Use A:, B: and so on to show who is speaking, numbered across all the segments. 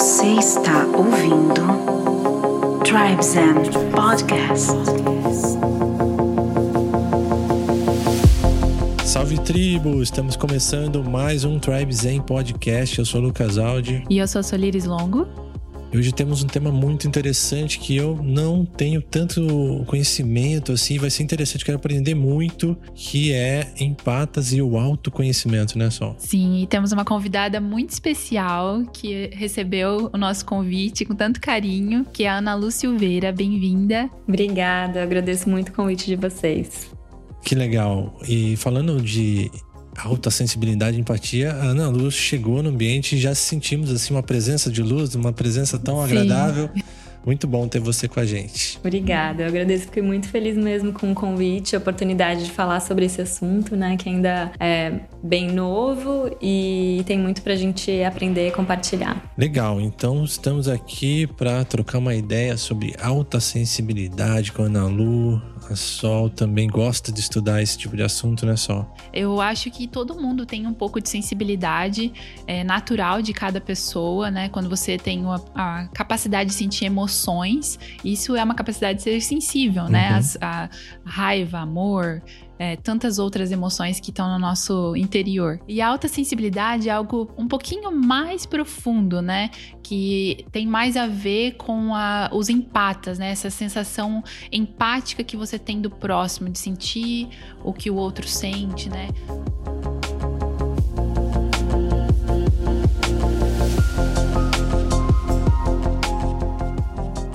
A: Você está ouvindo Tribes and Podcast.
B: Salve tribo! Estamos começando mais um Tribe Zen Podcast. Eu sou o Lucas Aldi.
C: E eu sou a Solires Longo.
B: E hoje temos um tema muito interessante que eu não tenho tanto conhecimento assim, vai ser interessante, quero aprender muito, que é empatas e o autoconhecimento, né, Sol?
C: Sim, e temos uma convidada muito especial que recebeu o nosso convite com tanto carinho, que é a Ana Lu Silveira. Bem-vinda.
D: Obrigada, agradeço muito o convite de vocês.
B: Que legal. E falando de alta sensibilidade e empatia, a Ana Luz chegou no ambiente e já sentimos assim uma presença de luz, uma presença tão Sim. agradável. Muito bom ter você com a gente.
D: Obrigada, eu agradeço, fiquei muito feliz mesmo com o convite, a oportunidade de falar sobre esse assunto, né, que ainda é bem novo e tem muito pra gente aprender e compartilhar.
B: Legal, então estamos aqui para trocar uma ideia sobre alta sensibilidade com a Ana Lu, a Sol também gosta de estudar esse tipo de assunto, né, Sol?
C: Eu acho que todo mundo tem um pouco de sensibilidade é, natural de cada pessoa, né? Quando você tem a, a, capacidade de sentir emoções, isso é uma capacidade de ser sensível, né? uhum. As, a raiva, amor, é, tantas outras emoções que estão no nosso interior. E a alta sensibilidade é algo um pouquinho mais profundo, né? Que tem mais a ver com a, os empatas, né? Essa sensação empática que você tem do próximo, de sentir o que o outro sente, né?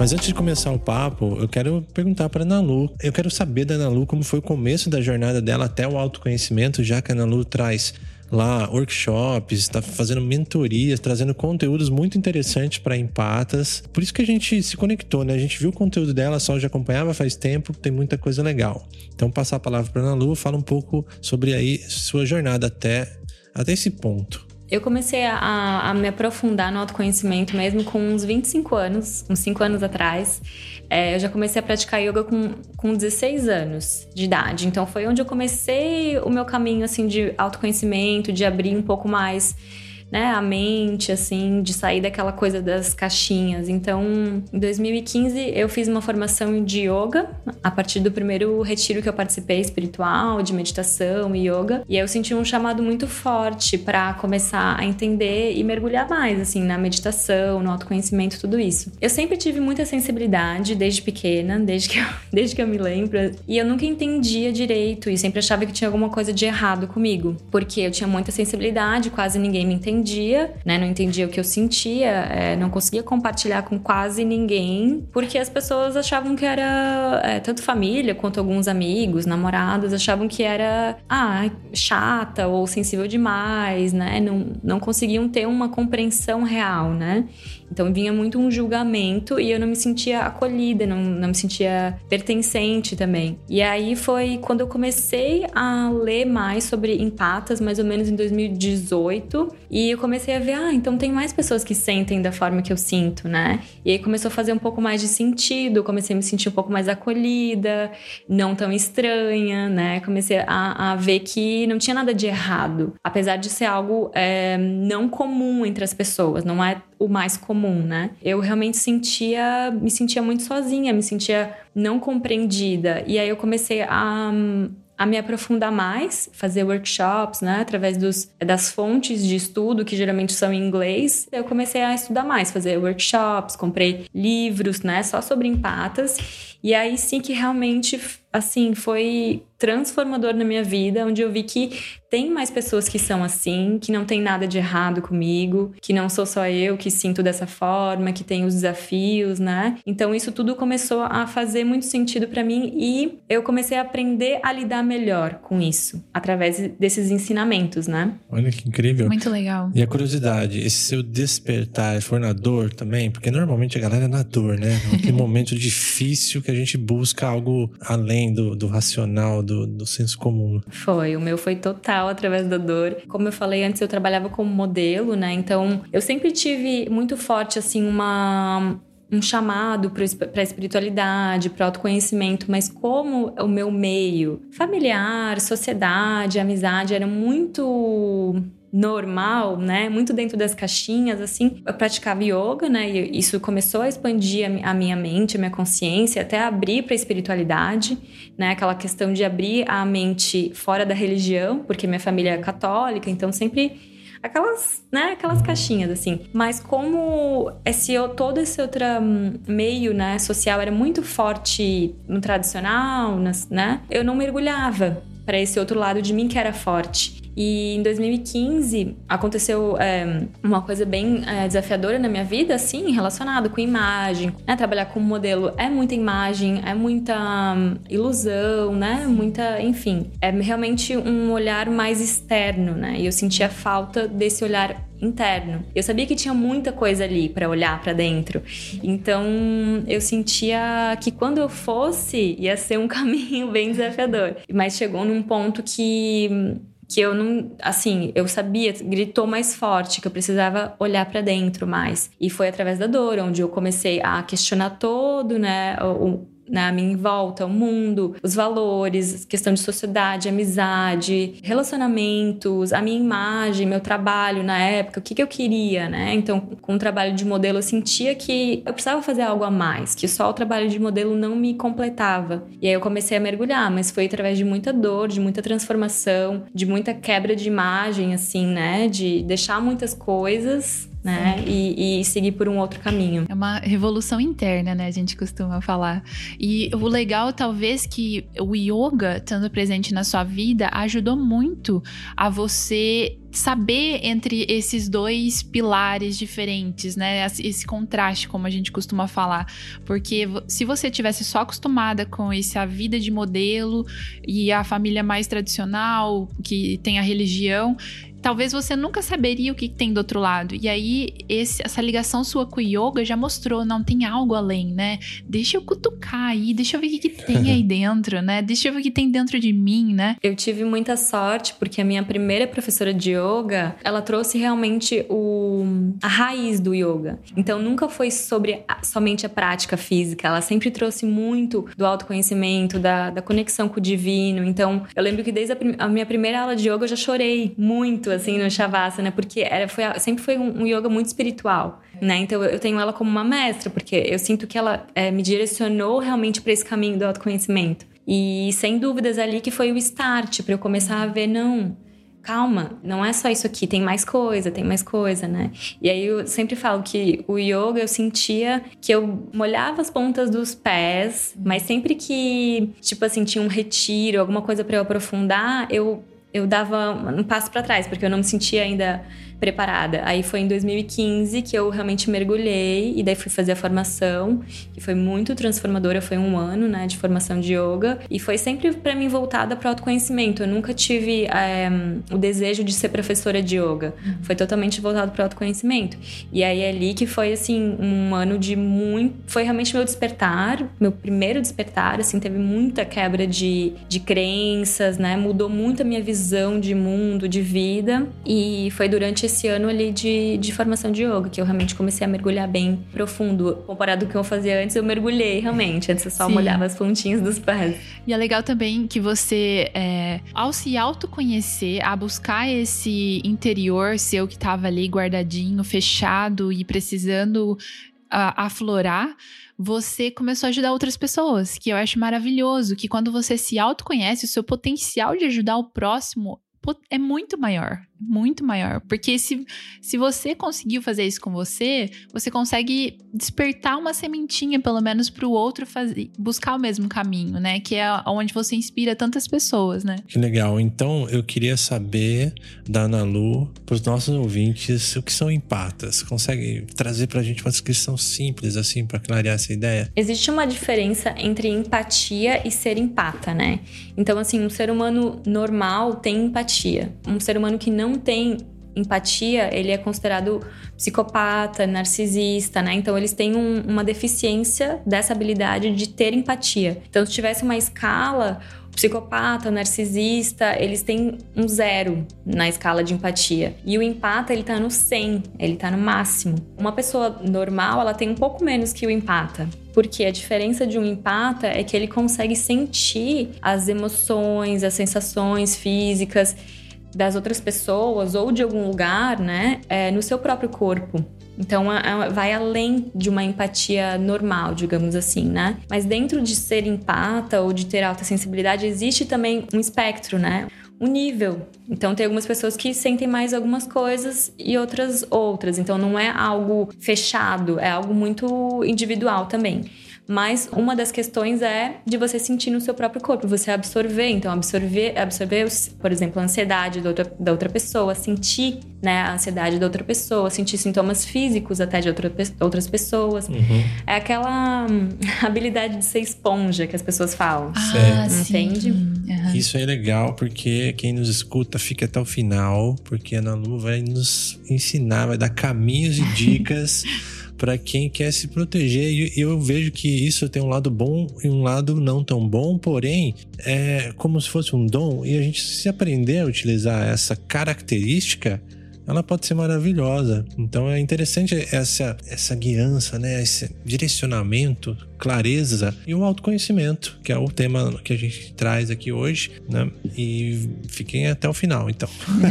B: Mas antes de começar o papo, eu quero perguntar para a Nalu. Eu quero saber da Nalu como foi o começo da jornada dela até o autoconhecimento, já que a Nalu traz lá workshops, está fazendo mentorias, trazendo conteúdos muito interessantes para empatas. Por isso que a gente se conectou, né? A gente viu o conteúdo dela, só já acompanhava faz tempo, tem muita coisa legal. Então, passar a palavra para a Nalu, fala um pouco sobre aí sua jornada até, até esse ponto.
D: Eu comecei a, a, me aprofundar no autoconhecimento mesmo com uns 25 anos, uns 5 anos atrás. É, eu já comecei a praticar yoga com, com 16 anos de idade. Então foi onde eu comecei o meu caminho assim de autoconhecimento, de abrir um pouco mais né, a mente, assim, de sair daquela coisa das caixinhas. Então, em 2015, eu fiz uma formação de yoga, a partir do primeiro retiro que eu participei, espiritual, de meditação e yoga. E aí eu senti um chamado muito forte para começar a entender e mergulhar mais, assim, na meditação, no autoconhecimento, tudo isso. Eu sempre tive muita sensibilidade desde pequena, desde que eu, desde que eu me lembro, e eu nunca entendia direito e sempre achava que tinha alguma coisa de errado comigo, porque eu tinha muita sensibilidade, quase ninguém me entendia entendia, né? Não entendia o que eu sentia, é, não conseguia compartilhar com quase ninguém, porque as pessoas achavam que era é, tanto família quanto alguns amigos, namorados, achavam que era ah, chata ou sensível demais, né? Não, não conseguiam ter uma compreensão real, né? Então vinha muito um julgamento e eu não me sentia acolhida, não, não me sentia pertencente também. E aí foi quando eu comecei a ler mais sobre empatas, mais ou menos em 2018, e eu comecei a ver, ah, então tem mais pessoas que sentem da forma que eu sinto, né? E aí começou a fazer um pouco mais de sentido, comecei a me sentir um pouco mais acolhida, não tão estranha, né? Comecei a, a ver que não tinha nada de errado, apesar de ser algo é, não comum entre as pessoas, não é o mais comum, né? Eu realmente sentia, me sentia muito sozinha, me sentia não compreendida. E aí eu comecei a a me aprofundar mais, fazer workshops, né, através dos, das fontes de estudo, que geralmente são em inglês. Eu comecei a estudar mais, fazer workshops, comprei livros, né, só sobre empatas. E aí sim que realmente, assim, foi transformador na minha vida, onde eu vi que tem mais pessoas que são assim, que não tem nada de errado comigo, que não sou só eu que sinto dessa forma, que tem os desafios, né? Então isso tudo começou a fazer muito sentido para mim e eu comecei a aprender a lidar melhor com isso através desses ensinamentos, né?
B: Olha que incrível.
C: Muito legal.
B: E a curiosidade, esse seu despertar foi na dor também? Porque normalmente a galera é na dor, né? Naquele momento difícil que a gente busca algo além do, do racional, do, do senso comum.
D: Foi, o meu foi total através da dor. Como eu falei antes, eu trabalhava como modelo, né? Então, eu sempre tive muito forte, assim, uma um chamado para a espiritualidade, para autoconhecimento, mas como o meu meio familiar, sociedade, amizade era muito normal, né? Muito dentro das caixinhas, assim. Eu praticava yoga, né? E isso começou a expandir a minha mente, a minha consciência, até abrir para a espiritualidade, né? Aquela questão de abrir a mente fora da religião, porque minha família é católica, então sempre aquelas, né, aquelas caixinhas assim. Mas como esse todo esse outro hum, meio, né, social era muito forte no tradicional, né? Eu não mergulhava para esse outro lado de mim que era forte. E em 2015 aconteceu é, uma coisa bem é, desafiadora na minha vida, assim, relacionado com imagem. Né? Trabalhar como modelo é muita imagem, é muita um, ilusão, né? Muita, enfim, é realmente um olhar mais externo, né? E eu sentia falta desse olhar interno. Eu sabia que tinha muita coisa ali para olhar para dentro. Então, eu sentia que quando eu fosse ia ser um caminho bem desafiador. Mas chegou num ponto que que eu não, assim, eu sabia, gritou mais forte que eu precisava olhar para dentro mais. E foi através da dor onde eu comecei a questionar todo, né, o, na minha volta, o mundo, os valores, questão de sociedade, amizade, relacionamentos, a minha imagem, meu trabalho na época, o que, que eu queria, né? Então, com o trabalho de modelo, eu sentia que eu precisava fazer algo a mais, que só o trabalho de modelo não me completava. E aí eu comecei a mergulhar, mas foi através de muita dor, de muita transformação, de muita quebra de imagem, assim, né? De deixar muitas coisas né? E, e, seguir por um outro caminho.
C: É uma revolução interna, né? A gente costuma falar. E o legal, talvez, que o yoga, estando presente na sua vida, ajudou muito a você saber entre esses dois pilares diferentes, né? Esse contraste, como a gente costuma falar. Porque se você tivesse só acostumada com essa vida de modelo e a família mais tradicional, que tem a religião, talvez você nunca saberia o que tem do outro lado. E aí, esse, essa ligação sua com o yoga já mostrou, não tem algo além, né? Deixa eu cutucar aí, deixa eu ver o que, que tem aí dentro, né? Deixa eu ver o que tem dentro de mim, né?
D: Eu tive muita sorte, porque a minha primeira professora de yoga, ela trouxe realmente o, a raiz do yoga. Então, nunca foi sobre a, somente a prática física, ela sempre trouxe muito do autoconhecimento, da, da conexão com o divino. Então, eu lembro que desde a, a minha primeira aula de yoga eu já chorei muito, assim, no Shavasana, porque era, foi, sempre foi um, um yoga muito espiritual, né? Então eu tenho ela como uma mestra, porque eu sinto que ela é, me direcionou realmente para esse caminho do autoconhecimento. E sem dúvidas ali que foi o start para eu começar a ver, não, calma, não é só isso aqui, tem mais coisa, tem mais coisa, né? E aí eu sempre falo que o yoga eu sentia que eu molhava as pontas dos pés, mas sempre que, tipo assim, tinha um retiro, alguma coisa para eu aprofundar, eu eu dava um passo para trás, porque eu não me sentia ainda preparada. Aí foi em 2015 que eu realmente mergulhei e daí fui fazer a formação, que foi muito transformadora, foi um ano, né, de formação de yoga e foi sempre para mim voltada para autoconhecimento. Eu nunca tive é, o desejo de ser professora de yoga. Uhum. Foi totalmente voltado para autoconhecimento. E aí é ali que foi assim um ano de muito, foi realmente meu despertar, meu primeiro despertar, assim, teve muita quebra de, de crenças, né? Mudou muito a minha visão de mundo, de vida e foi durante esse ano ali de, de formação de yoga, que eu realmente comecei a mergulhar bem profundo. Comparado com o que eu fazia antes, eu mergulhei realmente. Antes eu só Sim. molhava as pontinhas dos pés.
C: E é legal também que você, é, ao se autoconhecer, a buscar esse interior seu que estava ali guardadinho, fechado e precisando aflorar, você começou a ajudar outras pessoas, que eu acho maravilhoso, que quando você se autoconhece, o seu potencial de ajudar o próximo é muito maior muito maior. Porque se, se você conseguiu fazer isso com você, você consegue despertar uma sementinha, pelo menos, para o outro fazer, buscar o mesmo caminho, né? Que é onde você inspira tantas pessoas, né?
B: Que legal. Então, eu queria saber da Ana Lu, para os nossos ouvintes, o que são empatas. Consegue trazer para a gente uma descrição simples, assim, para clarear essa ideia?
D: Existe uma diferença entre empatia e ser empata, né? Então, assim, um ser humano normal tem empatia. Um ser humano que não não tem empatia, ele é considerado psicopata, narcisista, né? Então eles têm um, uma deficiência dessa habilidade de ter empatia. Então se tivesse uma escala, psicopata, narcisista, eles têm um zero na escala de empatia. E o empata, ele tá no 100, ele tá no máximo. Uma pessoa normal, ela tem um pouco menos que o empata. Porque a diferença de um empata é que ele consegue sentir as emoções, as sensações físicas das outras pessoas ou de algum lugar, né, é, no seu próprio corpo. Então vai além de uma empatia normal, digamos assim, né? Mas dentro de ser empata ou de ter alta sensibilidade, existe também um espectro, né? Um nível. Então tem algumas pessoas que sentem mais algumas coisas e outras outras. Então não é algo fechado, é algo muito individual também. Mas uma das questões é de você sentir no seu próprio corpo, você absorver. Então, absorver, absorver por exemplo, a ansiedade da outra, da outra pessoa, sentir né, a ansiedade da outra pessoa, sentir sintomas físicos até de outra, outras pessoas.
B: Uhum.
D: É aquela hum, habilidade de ser esponja que as pessoas falam.
C: Ah,
D: Entende?
C: Uhum.
B: Isso é legal porque quem nos escuta fica até o final, porque a Ana Lu vai nos ensinar, vai dar caminhos e dicas. Para quem quer se proteger. E eu vejo que isso tem um lado bom e um lado não tão bom, porém, é como se fosse um dom. E a gente, se aprender a utilizar essa característica, ela pode ser maravilhosa. Então é interessante essa, essa guiança, né? esse direcionamento, clareza e o autoconhecimento, que é o tema que a gente traz aqui hoje, né? E fiquem até o final, então,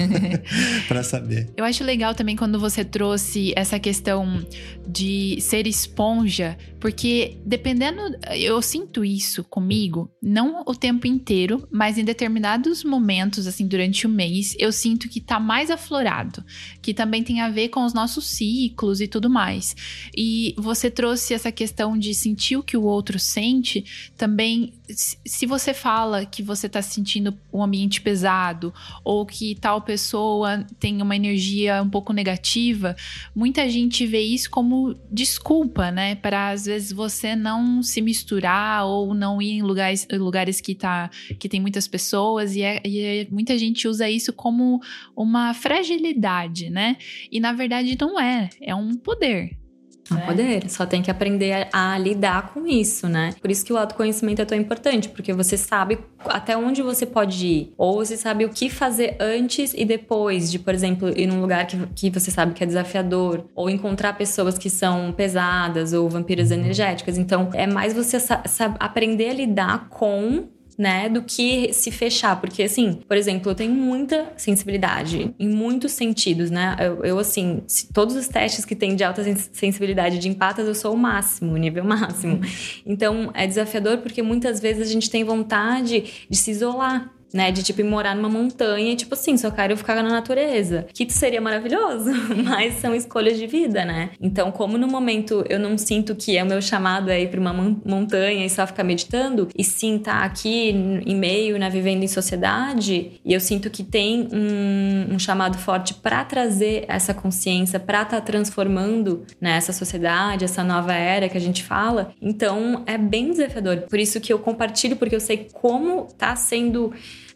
B: para saber.
C: Eu acho legal também quando você trouxe essa questão de ser esponja, porque dependendo, eu sinto isso comigo, não o tempo inteiro, mas em determinados momentos, assim, durante o mês, eu sinto que tá mais aflorado que também tem a ver com os nossos ciclos e tudo mais. E você trouxe essa questão de sentir o que o outro sente, também se você fala que você está sentindo um ambiente pesado ou que tal pessoa tem uma energia um pouco negativa, muita gente vê isso como desculpa, né? Para às vezes você não se misturar ou não ir em lugares, lugares que, tá, que tem muitas pessoas, e, é, e é, muita gente usa isso como uma fragilidade, né? E na verdade não é, é um poder.
D: É um poder, só tem que aprender a, a, lidar com isso, né? Por isso que o autoconhecimento é tão importante, porque você sabe até onde você pode ir, ou você sabe o que fazer antes e depois de, por exemplo, ir num lugar que, que você sabe que é desafiador, ou encontrar pessoas que são pesadas ou vampiras uhum. energéticas. Então, é mais você aprender a lidar com né, do que se fechar, porque assim, por exemplo, eu tenho muita sensibilidade em muitos sentidos, né? Eu, eu assim, todos os testes que tem de alta sensibilidade de empatas, eu sou o máximo, nível máximo. Então, é desafiador porque muitas vezes a gente tem vontade de se isolar né? De tipo morar numa montanha e, tipo assim, só quero ficar na natureza. Que seria maravilhoso, mas são escolhas de vida, né? Então, como no momento eu não sinto que é o meu chamado é ir pra uma montanha e só ficar meditando, e sim tá aqui em meio, né, vivendo em sociedade, e eu sinto que tem um, um chamado forte para trazer essa consciência, para estar tá transformando né, essa sociedade, essa nova era que a gente fala. Então, é bem desafiador. Por isso que eu compartilho, porque eu sei como tá sendo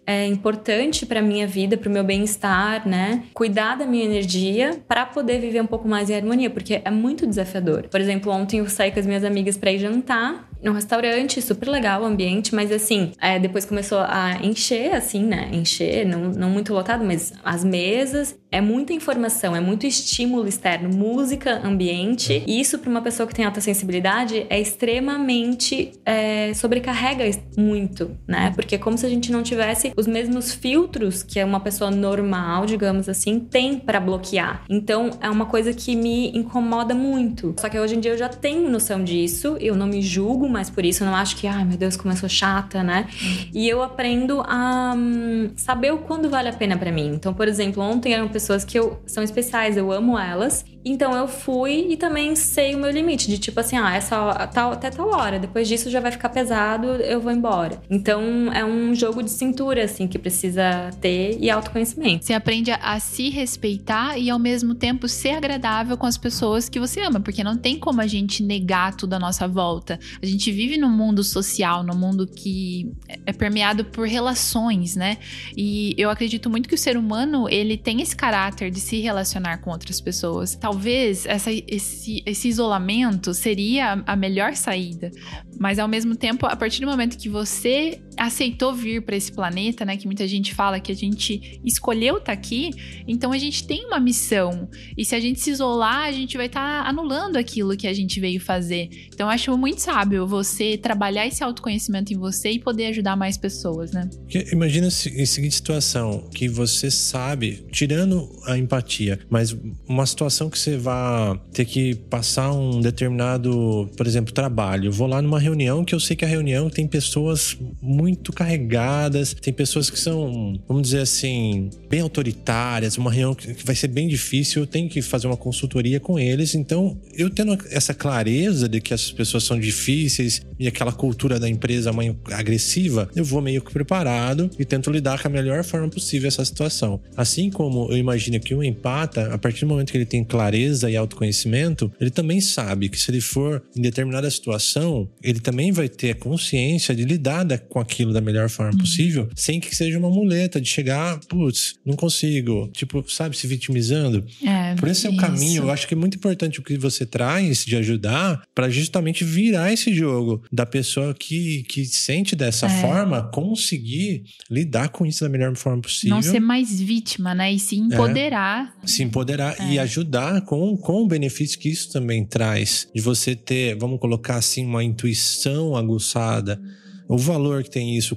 D: é importante para minha vida, para o meu bem-estar, né? Cuidar da minha energia para poder viver um pouco mais em harmonia, porque é muito desafiador. Por exemplo, ontem eu saí com as minhas amigas para ir jantar num restaurante, super legal o ambiente, mas assim, é, depois começou a encher, assim, né? Encher, não, não muito lotado, mas as mesas. É muita informação, é muito estímulo externo, música, ambiente. E isso, para uma pessoa que tem alta sensibilidade, é extremamente. É, sobrecarrega muito, né? Porque é como se a gente não tivesse os mesmos filtros que uma pessoa normal, digamos assim, tem para bloquear. Então, é uma coisa que me incomoda muito. Só que hoje em dia eu já tenho noção disso, eu não me julgo mais por isso. Eu não acho que, ai meu Deus, como eu sou chata, né? E eu aprendo a um, saber o quando vale a pena para mim. Então, por exemplo, ontem eram pessoas que eu, são especiais, eu amo elas. Então eu fui e também sei o meu limite, de tipo assim, ah, essa tal, até tal hora, depois disso já vai ficar pesado, eu vou embora. Então é um jogo de cintura, assim, que precisa ter e autoconhecimento.
C: Você aprende a se respeitar e ao mesmo tempo ser agradável com as pessoas que você ama, porque não tem como a gente negar tudo à nossa volta. A gente vive num mundo social, num mundo que é permeado por relações, né? E eu acredito muito que o ser humano, ele tem esse caráter de se relacionar com outras pessoas. Talvez essa, esse, esse isolamento seria a melhor saída, mas ao mesmo tempo, a partir do momento que você aceitou vir para esse planeta, né, que muita gente fala que a gente escolheu estar tá aqui, então a gente tem uma missão. E se a gente se isolar, a gente vai estar tá anulando aquilo que a gente veio fazer. Então acho muito sábio você trabalhar esse autoconhecimento em você e poder ajudar mais pessoas, né?
B: Imagina a seguinte situação, que você sabe, tirando a empatia, mas uma situação que você vai ter que passar um determinado, por exemplo, trabalho. Eu vou lá numa reunião que eu sei que a reunião tem pessoas muito carregadas, tem pessoas que são, vamos dizer assim, bem autoritárias, uma reunião que vai ser bem difícil, eu tenho que fazer uma consultoria com eles. Então, eu tendo essa clareza de que essas pessoas são difíceis e aquela cultura da empresa mãe agressiva, eu vou meio que preparado e tento lidar com a melhor forma possível essa situação. Assim como eu imagino que um empata, a partir do momento que ele tem clareza e autoconhecimento, ele também sabe que se ele for em determinada situação, ele também vai ter a consciência de lidar com aquilo da melhor forma uhum. possível, sem que seja uma muleta de chegar, putz, não consigo, tipo, sabe, se vitimizando. É, Por esse é o caminho, eu acho que é muito importante o que você traz de ajudar para justamente virar esse jogo da pessoa que, que sente dessa é. forma conseguir lidar com isso da melhor forma possível.
C: Não ser mais vítima, né? E se empoderar.
B: É. Se empoderar é. e ajudar com, com o benefício que isso também traz. De você ter, vamos colocar assim, uma intuição aguçada o valor que tem isso,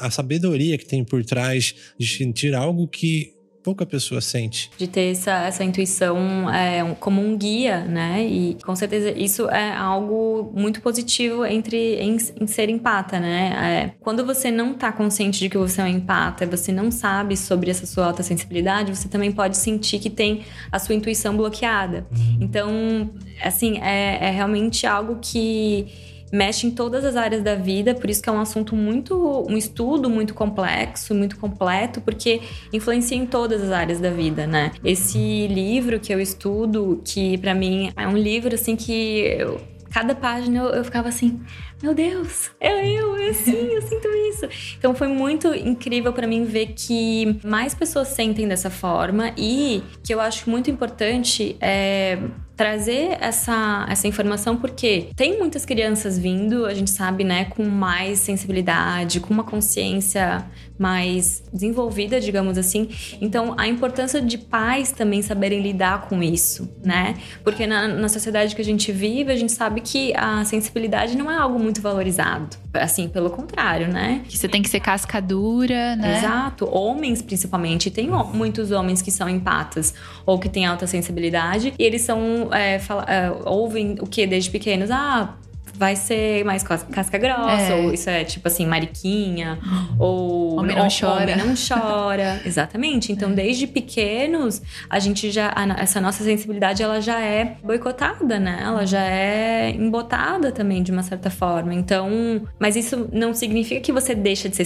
B: a sabedoria que tem por trás de sentir algo que pouca pessoa sente.
D: De ter essa, essa intuição é, como um guia, né? E com certeza isso é algo muito positivo entre em, em ser empata, né? É, quando você não tá consciente de que você é um empata, você não sabe sobre essa sua alta sensibilidade, você também pode sentir que tem a sua intuição bloqueada. Uhum. Então, assim, é, é realmente algo que mexe em todas as áreas da vida, por isso que é um assunto muito, um estudo muito complexo, muito completo, porque influencia em todas as áreas da vida, né? Esse livro que eu estudo, que para mim é um livro assim que eu, cada página eu, eu ficava assim, meu Deus, é eu, é assim, eu sinto isso. Então foi muito incrível para mim ver que mais pessoas sentem dessa forma e que eu acho muito importante é trazer essa, essa informação porque tem muitas crianças vindo, a gente sabe, né, com mais sensibilidade, com uma consciência mais desenvolvida, digamos assim. Então, a importância de pais também saberem lidar com isso, né? Porque na, na sociedade que a gente vive, a gente sabe que a sensibilidade não é algo muito valorizado. Assim, pelo contrário, né?
C: Que você tem que ser cascadura, né?
D: Exato. Homens, principalmente. Tem muitos homens que são empatas ou que têm alta sensibilidade e eles são. É, fala, é, ouvem o que desde pequenos? Ah, vai ser mais casca grossa, é. ou isso é tipo assim, mariquinha, ou
C: homem não chora.
D: Homem não chora. Exatamente. Então, é. desde pequenos, a gente já. A, essa nossa sensibilidade ela já é boicotada, né? Ela já é embotada também, de uma certa forma. Então, mas isso não significa que você deixa de ser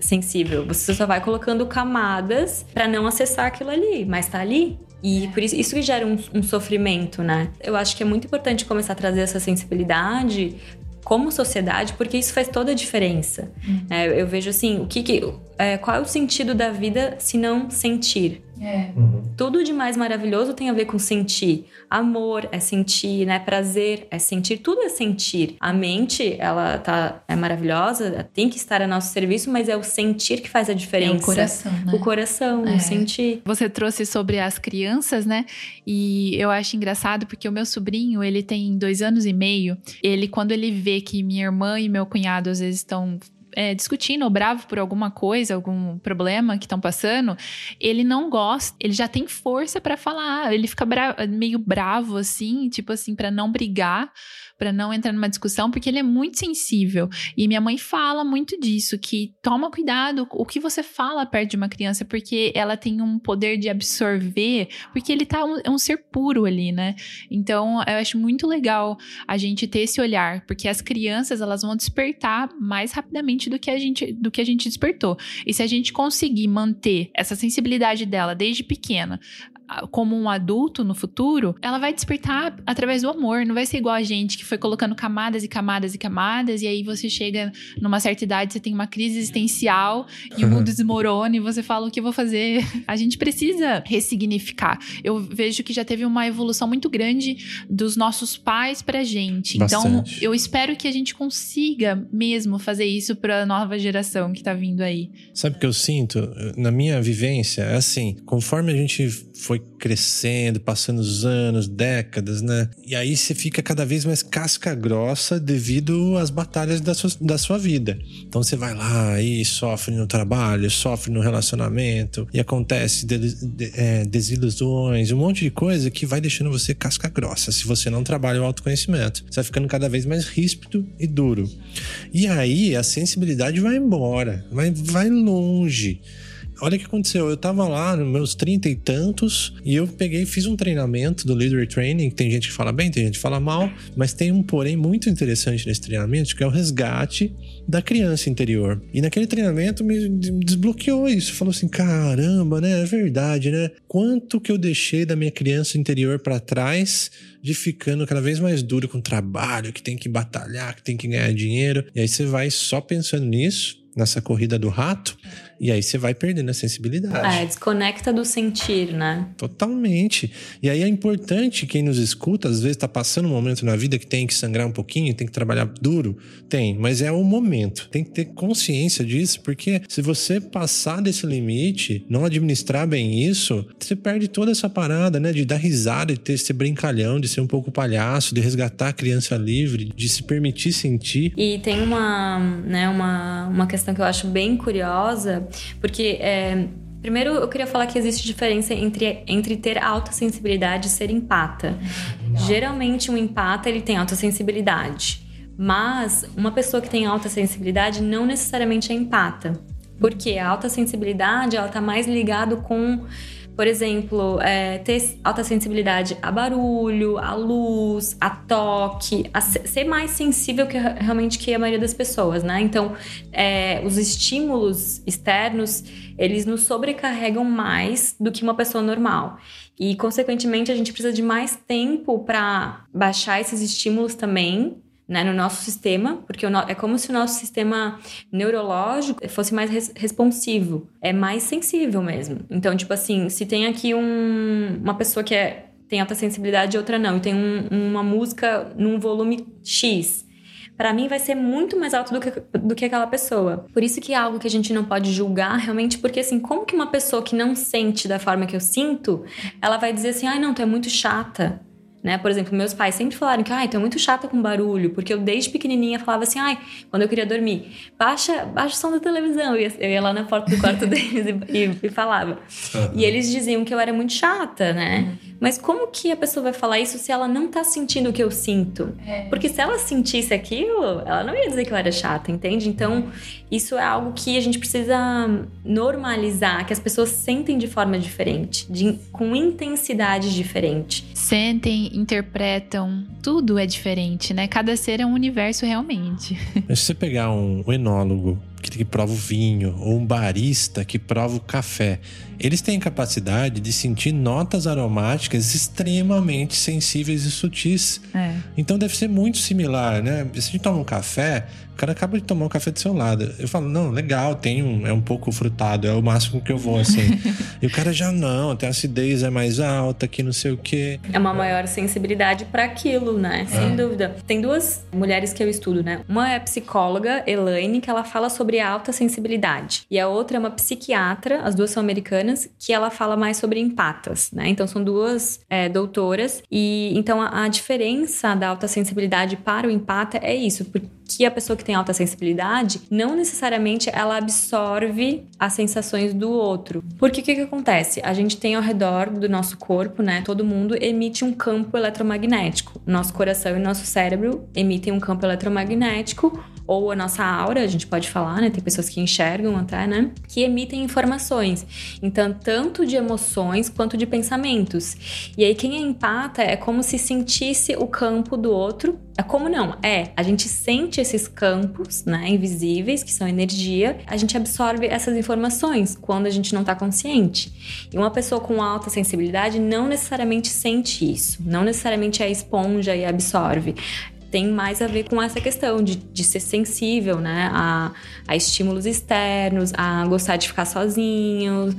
D: sensível. Você só vai colocando camadas para não acessar aquilo ali, mas tá ali. E por isso, isso que gera um, um sofrimento, né? Eu acho que é muito importante começar a trazer essa sensibilidade como sociedade, porque isso faz toda a diferença. Uhum. É, eu vejo assim, o que, que é, qual é o sentido da vida se não sentir? É. Uhum. Tudo de mais maravilhoso tem a ver com sentir. Amor é sentir, né? Prazer é sentir, tudo é sentir. A mente, ela tá é maravilhosa, tem que estar a nosso serviço, mas é o sentir que faz a diferença. É
C: o coração, né?
D: O coração, é. o sentir.
C: Você trouxe sobre as crianças, né? E eu acho engraçado porque o meu sobrinho, ele tem dois anos e meio. Ele, quando ele vê que minha irmã e meu cunhado às vezes estão é, discutindo ou bravo por alguma coisa, algum problema que estão passando, ele não gosta, ele já tem força para falar, ele fica bra meio bravo assim, tipo assim, para não brigar para não entrar numa discussão, porque ele é muito sensível. E minha mãe fala muito disso, que toma cuidado o que você fala perto de uma criança, porque ela tem um poder de absorver, porque ele tá um, é um ser puro ali, né? Então, eu acho muito legal a gente ter esse olhar, porque as crianças, elas vão despertar mais rapidamente do que a gente do que a gente despertou. E se a gente conseguir manter essa sensibilidade dela desde pequena, como um adulto no futuro, ela vai despertar através do amor. Não vai ser igual a gente que foi colocando camadas e camadas e camadas, e aí você chega numa certa idade, você tem uma crise existencial e o mundo desmorona e você fala o que eu vou fazer. A gente precisa ressignificar. Eu vejo que já teve uma evolução muito grande dos nossos pais pra gente. Então,
B: Bastante.
C: Então, eu espero que a gente consiga mesmo fazer isso pra nova geração que tá vindo aí.
B: Sabe o que eu sinto? Na minha vivência, é assim, conforme a gente foi crescendo, passando os anos, décadas, né? E aí você fica cada vez mais casca grossa devido às batalhas da sua, da sua vida. Então você vai lá e sofre no trabalho, sofre no relacionamento, e acontece de, de, é, desilusões, um monte de coisa que vai deixando você casca grossa se você não trabalha o autoconhecimento. Você vai ficando cada vez mais ríspido e duro. E aí a sensibilidade vai embora, vai, vai longe. Olha o que aconteceu. Eu tava lá nos meus trinta e tantos e eu peguei fiz um treinamento do Leader Training. Tem gente que fala bem, tem gente que fala mal, mas tem um porém muito interessante nesse treinamento que é o resgate da criança interior. E naquele treinamento me desbloqueou isso. Falou assim: caramba, né? É verdade, né? Quanto que eu deixei da minha criança interior para trás de ficando cada vez mais duro com o trabalho, que tem que batalhar, que tem que ganhar dinheiro. E aí você vai só pensando nisso, nessa corrida do rato, e aí você vai perdendo a sensibilidade.
D: É, desconecta do sentir, né?
B: Totalmente. E aí é importante quem nos escuta, às vezes tá passando um momento na vida que tem que sangrar um pouquinho, tem que trabalhar duro, tem, mas é o momento. Tem que ter consciência disso, porque se você passar desse limite, não administrar bem isso, você perde toda essa parada, né, de dar risada, de ter esse brincalhão, de ser um pouco palhaço, de resgatar a criança livre, de se permitir sentir.
D: E tem uma, né, uma, uma questão que eu acho bem curiosa, porque é, primeiro eu queria falar que existe diferença entre, entre ter alta sensibilidade e ser empata. Geralmente um empata ele tem alta sensibilidade, mas uma pessoa que tem alta sensibilidade não necessariamente é empata. Porque a alta sensibilidade ela tá mais ligado com por exemplo, é, ter alta sensibilidade a barulho, a luz, a toque, a ser mais sensível que realmente que a maioria das pessoas, né? Então, é, os estímulos externos, eles nos sobrecarregam mais do que uma pessoa normal. E, consequentemente, a gente precisa de mais tempo para baixar esses estímulos também, né, no nosso sistema, porque é como se o nosso sistema neurológico fosse mais res responsivo, é mais sensível mesmo. Então, tipo assim, se tem aqui um, uma pessoa que é, tem alta sensibilidade e outra não, e tem um, uma música num volume X, para mim vai ser muito mais alto do que, do que aquela pessoa. Por isso que é algo que a gente não pode julgar realmente, porque assim, como que uma pessoa que não sente da forma que eu sinto, ela vai dizer assim, ai não, tu é muito chata. Né? Por exemplo, meus pais sempre falaram que, ai, tô muito chata com barulho, porque eu desde pequenininha falava assim, ai, quando eu queria dormir, baixa, baixa o som da televisão. Eu ia, eu ia lá na porta do quarto deles e, e, e falava. Uhum. E eles diziam que eu era muito chata, né? Uhum. Mas como que a pessoa vai falar isso se ela não tá sentindo o que eu sinto? É. Porque se ela sentisse aquilo, ela não ia dizer que eu era chata, entende? Então, isso é algo que a gente precisa normalizar, que as pessoas sentem de forma diferente, de, com intensidade diferente.
C: Sentem, interpretam, tudo é diferente, né? Cada ser é um universo realmente.
B: Se você pegar um enólogo que prova o vinho, ou um barista que prova o café. Eles têm capacidade de sentir notas aromáticas extremamente sensíveis e sutis. É. Então deve ser muito similar, né? Se a gente toma um café, o cara acaba de tomar um café do seu lado. Eu falo, não, legal, tem um, é um pouco frutado, é o máximo que eu vou, assim. e o cara já não, tem acidez é mais alta, que não sei o quê.
D: É uma maior sensibilidade para aquilo, né? Sem é. dúvida. Tem duas mulheres que eu estudo, né? Uma é psicóloga, Elaine, que ela fala sobre alta sensibilidade. E a outra é uma psiquiatra, as duas são americanas, que ela fala mais sobre empatas, né? Então são duas é, doutoras. E então a, a diferença da alta sensibilidade para o empata é isso, porque a pessoa que tem alta sensibilidade não necessariamente ela absorve as sensações do outro. Porque o que, que acontece? A gente tem ao redor do nosso corpo, né? Todo mundo emite um campo eletromagnético. Nosso coração e nosso cérebro emitem um campo eletromagnético ou a nossa aura, a gente pode falar, né? Tem pessoas que enxergam até, né? Que emitem informações. Então, tanto de emoções quanto de pensamentos. E aí, quem empata é como se sentisse o campo do outro. É como não? É, a gente sente esses campos, né? Invisíveis, que são energia. A gente absorve essas informações quando a gente não tá consciente. E uma pessoa com alta sensibilidade não necessariamente sente isso. Não necessariamente é esponja e absorve tem mais a ver com essa questão de, de ser sensível, né? A, a estímulos externos, a gostar de ficar sozinho,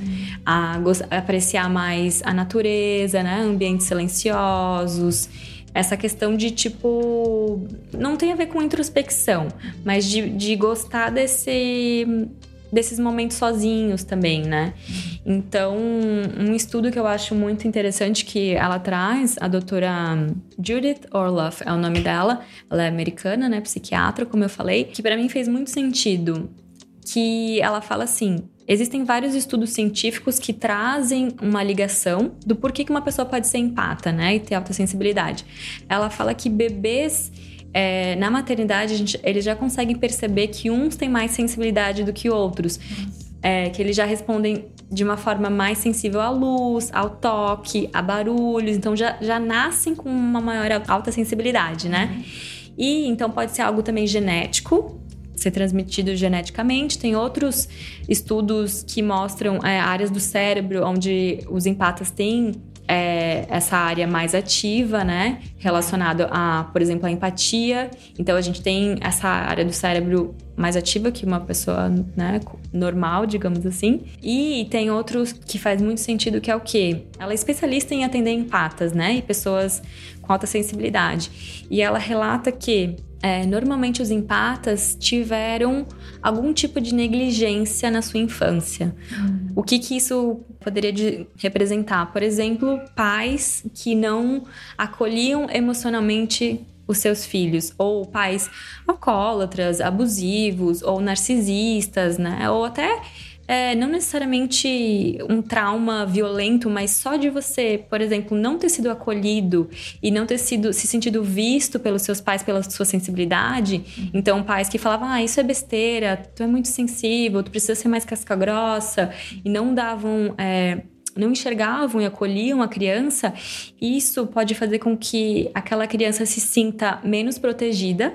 D: a, a apreciar mais a natureza, né? Ambientes silenciosos. Essa questão de tipo. Não tem a ver com introspecção, mas de, de gostar desse desses momentos sozinhos também, né? Então, um estudo que eu acho muito interessante que ela traz, a doutora Judith Orloff é o nome dela, ela é americana, né, psiquiatra, como eu falei, que para mim fez muito sentido, que ela fala assim: Existem vários estudos científicos que trazem uma ligação do porquê que uma pessoa pode ser empata, né, e ter alta sensibilidade. Ela fala que bebês é, na maternidade, gente, eles já conseguem perceber que uns têm mais sensibilidade do que outros. É, que eles já respondem de uma forma mais sensível à luz, ao toque, a barulhos. Então já, já nascem com uma maior alta sensibilidade, né? Uhum. E então pode ser algo também genético, ser transmitido geneticamente. Tem outros estudos que mostram é, áreas do cérebro onde os empatas têm é, essa área mais ativa, né? Relacionado a, por exemplo, a empatia. Então a gente tem essa área do cérebro mais ativa que uma pessoa, né, normal, digamos assim. E tem outros que faz muito sentido que é o quê? Ela é especialista em atender empatas, né? E pessoas com alta sensibilidade. E ela relata que é, normalmente os empatas tiveram algum tipo de negligência na sua infância. Hum. O que, que isso poderia representar? Por exemplo, pais que não acolhiam emocionalmente os seus filhos, ou pais alcoólatras, abusivos, ou narcisistas, né? Ou até é, não necessariamente um trauma violento, mas só de você, por exemplo, não ter sido acolhido e não ter sido se sentido visto pelos seus pais pela sua sensibilidade. Então, pais que falavam: "Ah, isso é besteira, tu é muito sensível, tu precisa ser mais casca grossa" e não davam é, não enxergavam e acolhiam a criança, isso pode fazer com que aquela criança se sinta menos protegida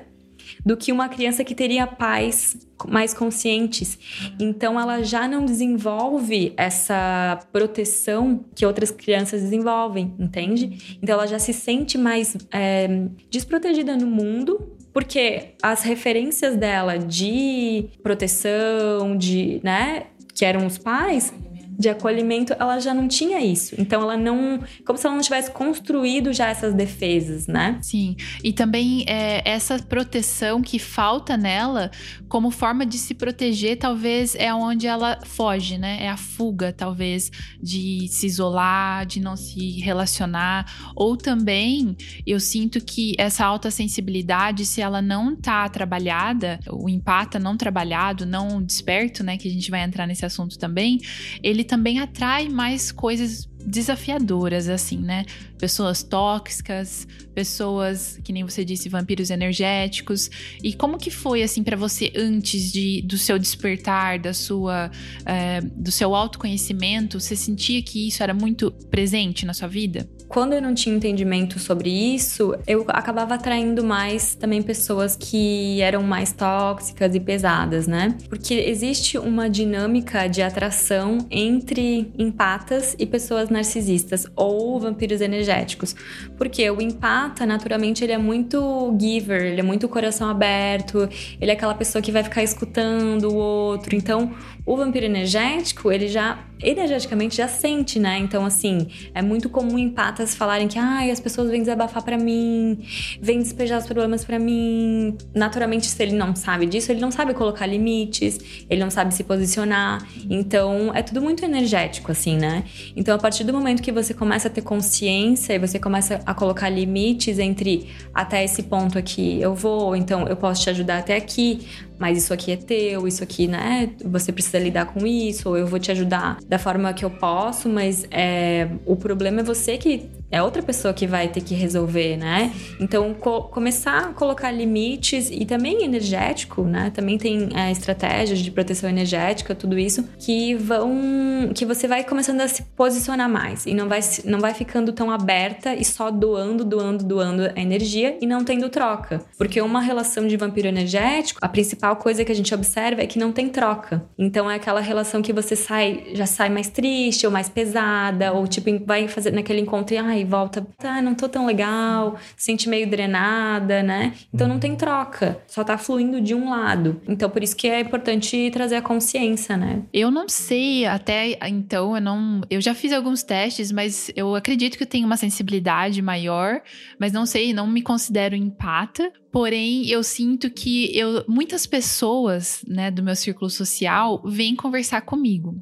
D: do que uma criança que teria pais mais conscientes. Então ela já não desenvolve essa proteção que outras crianças desenvolvem, entende? Então ela já se sente mais é, desprotegida no mundo porque as referências dela de proteção, de, né, que eram os pais, de acolhimento, ela já não tinha isso. Então ela não. Como se ela não tivesse construído já essas defesas, né?
C: Sim. E também é, essa proteção que falta nela, como forma de se proteger, talvez é onde ela foge, né? É a fuga, talvez, de se isolar, de não se relacionar. Ou também eu sinto que essa alta sensibilidade, se ela não tá trabalhada, o empata não trabalhado, não desperto, né? Que a gente vai entrar nesse assunto também, ele também atrai mais coisas desafiadoras, assim, né? Pessoas tóxicas, pessoas, que nem você disse, vampiros energéticos. E como que foi, assim, para você antes de, do seu despertar, da sua, é, do seu autoconhecimento? Você sentia que isso era muito presente na sua vida?
D: Quando eu não tinha entendimento sobre isso, eu acabava atraindo mais também pessoas que eram mais tóxicas e pesadas, né? Porque existe uma dinâmica de atração entre empatas e pessoas narcisistas ou vampiros energéticos. Porque o empata, naturalmente, ele é muito giver, ele é muito coração aberto, ele é aquela pessoa que vai ficar escutando o outro. Então, o vampiro energético, ele já energeticamente já sente, né? Então, assim, é muito comum empatas falarem que ai, as pessoas vêm desabafar para mim, vêm despejar os problemas para mim. Naturalmente, se ele não sabe disso, ele não sabe colocar limites, ele não sabe se posicionar. Então, é tudo muito energético, assim, né? Então, a partir do momento que você começa a ter consciência e você começa a colocar limites entre até esse ponto aqui eu vou, então eu posso te ajudar até aqui, mas isso aqui é teu, isso aqui, né? Você precisa lidar com isso, ou eu vou te ajudar da forma que eu posso, mas é, o problema é você que é outra pessoa que vai ter que resolver, né? Então, co começar a colocar limites e também energético, né? Também tem é, estratégias de proteção energética, tudo isso, que vão. que você vai começando a se posicionar mais e não vai, não vai ficando tão aberta e só doando, doando, doando a energia e não tendo troca. Porque uma relação de vampiro energético, a principal coisa que a gente observa é que não tem troca. Então é aquela relação que você sai, já sai mais triste ou mais pesada, ou tipo, vai fazer naquele encontro e ai, volta, tá, não tô tão legal, se sente meio drenada, né? Então não tem troca, só tá fluindo de um lado. Então por isso que é importante trazer a consciência, né?
C: Eu não sei, até então eu não. Eu já fiz alguns testes, mas eu acredito que eu tenho uma sensibilidade maior, mas não sei, não me considero empata. Porém, eu sinto que eu, muitas pessoas né, do meu círculo social vêm conversar comigo.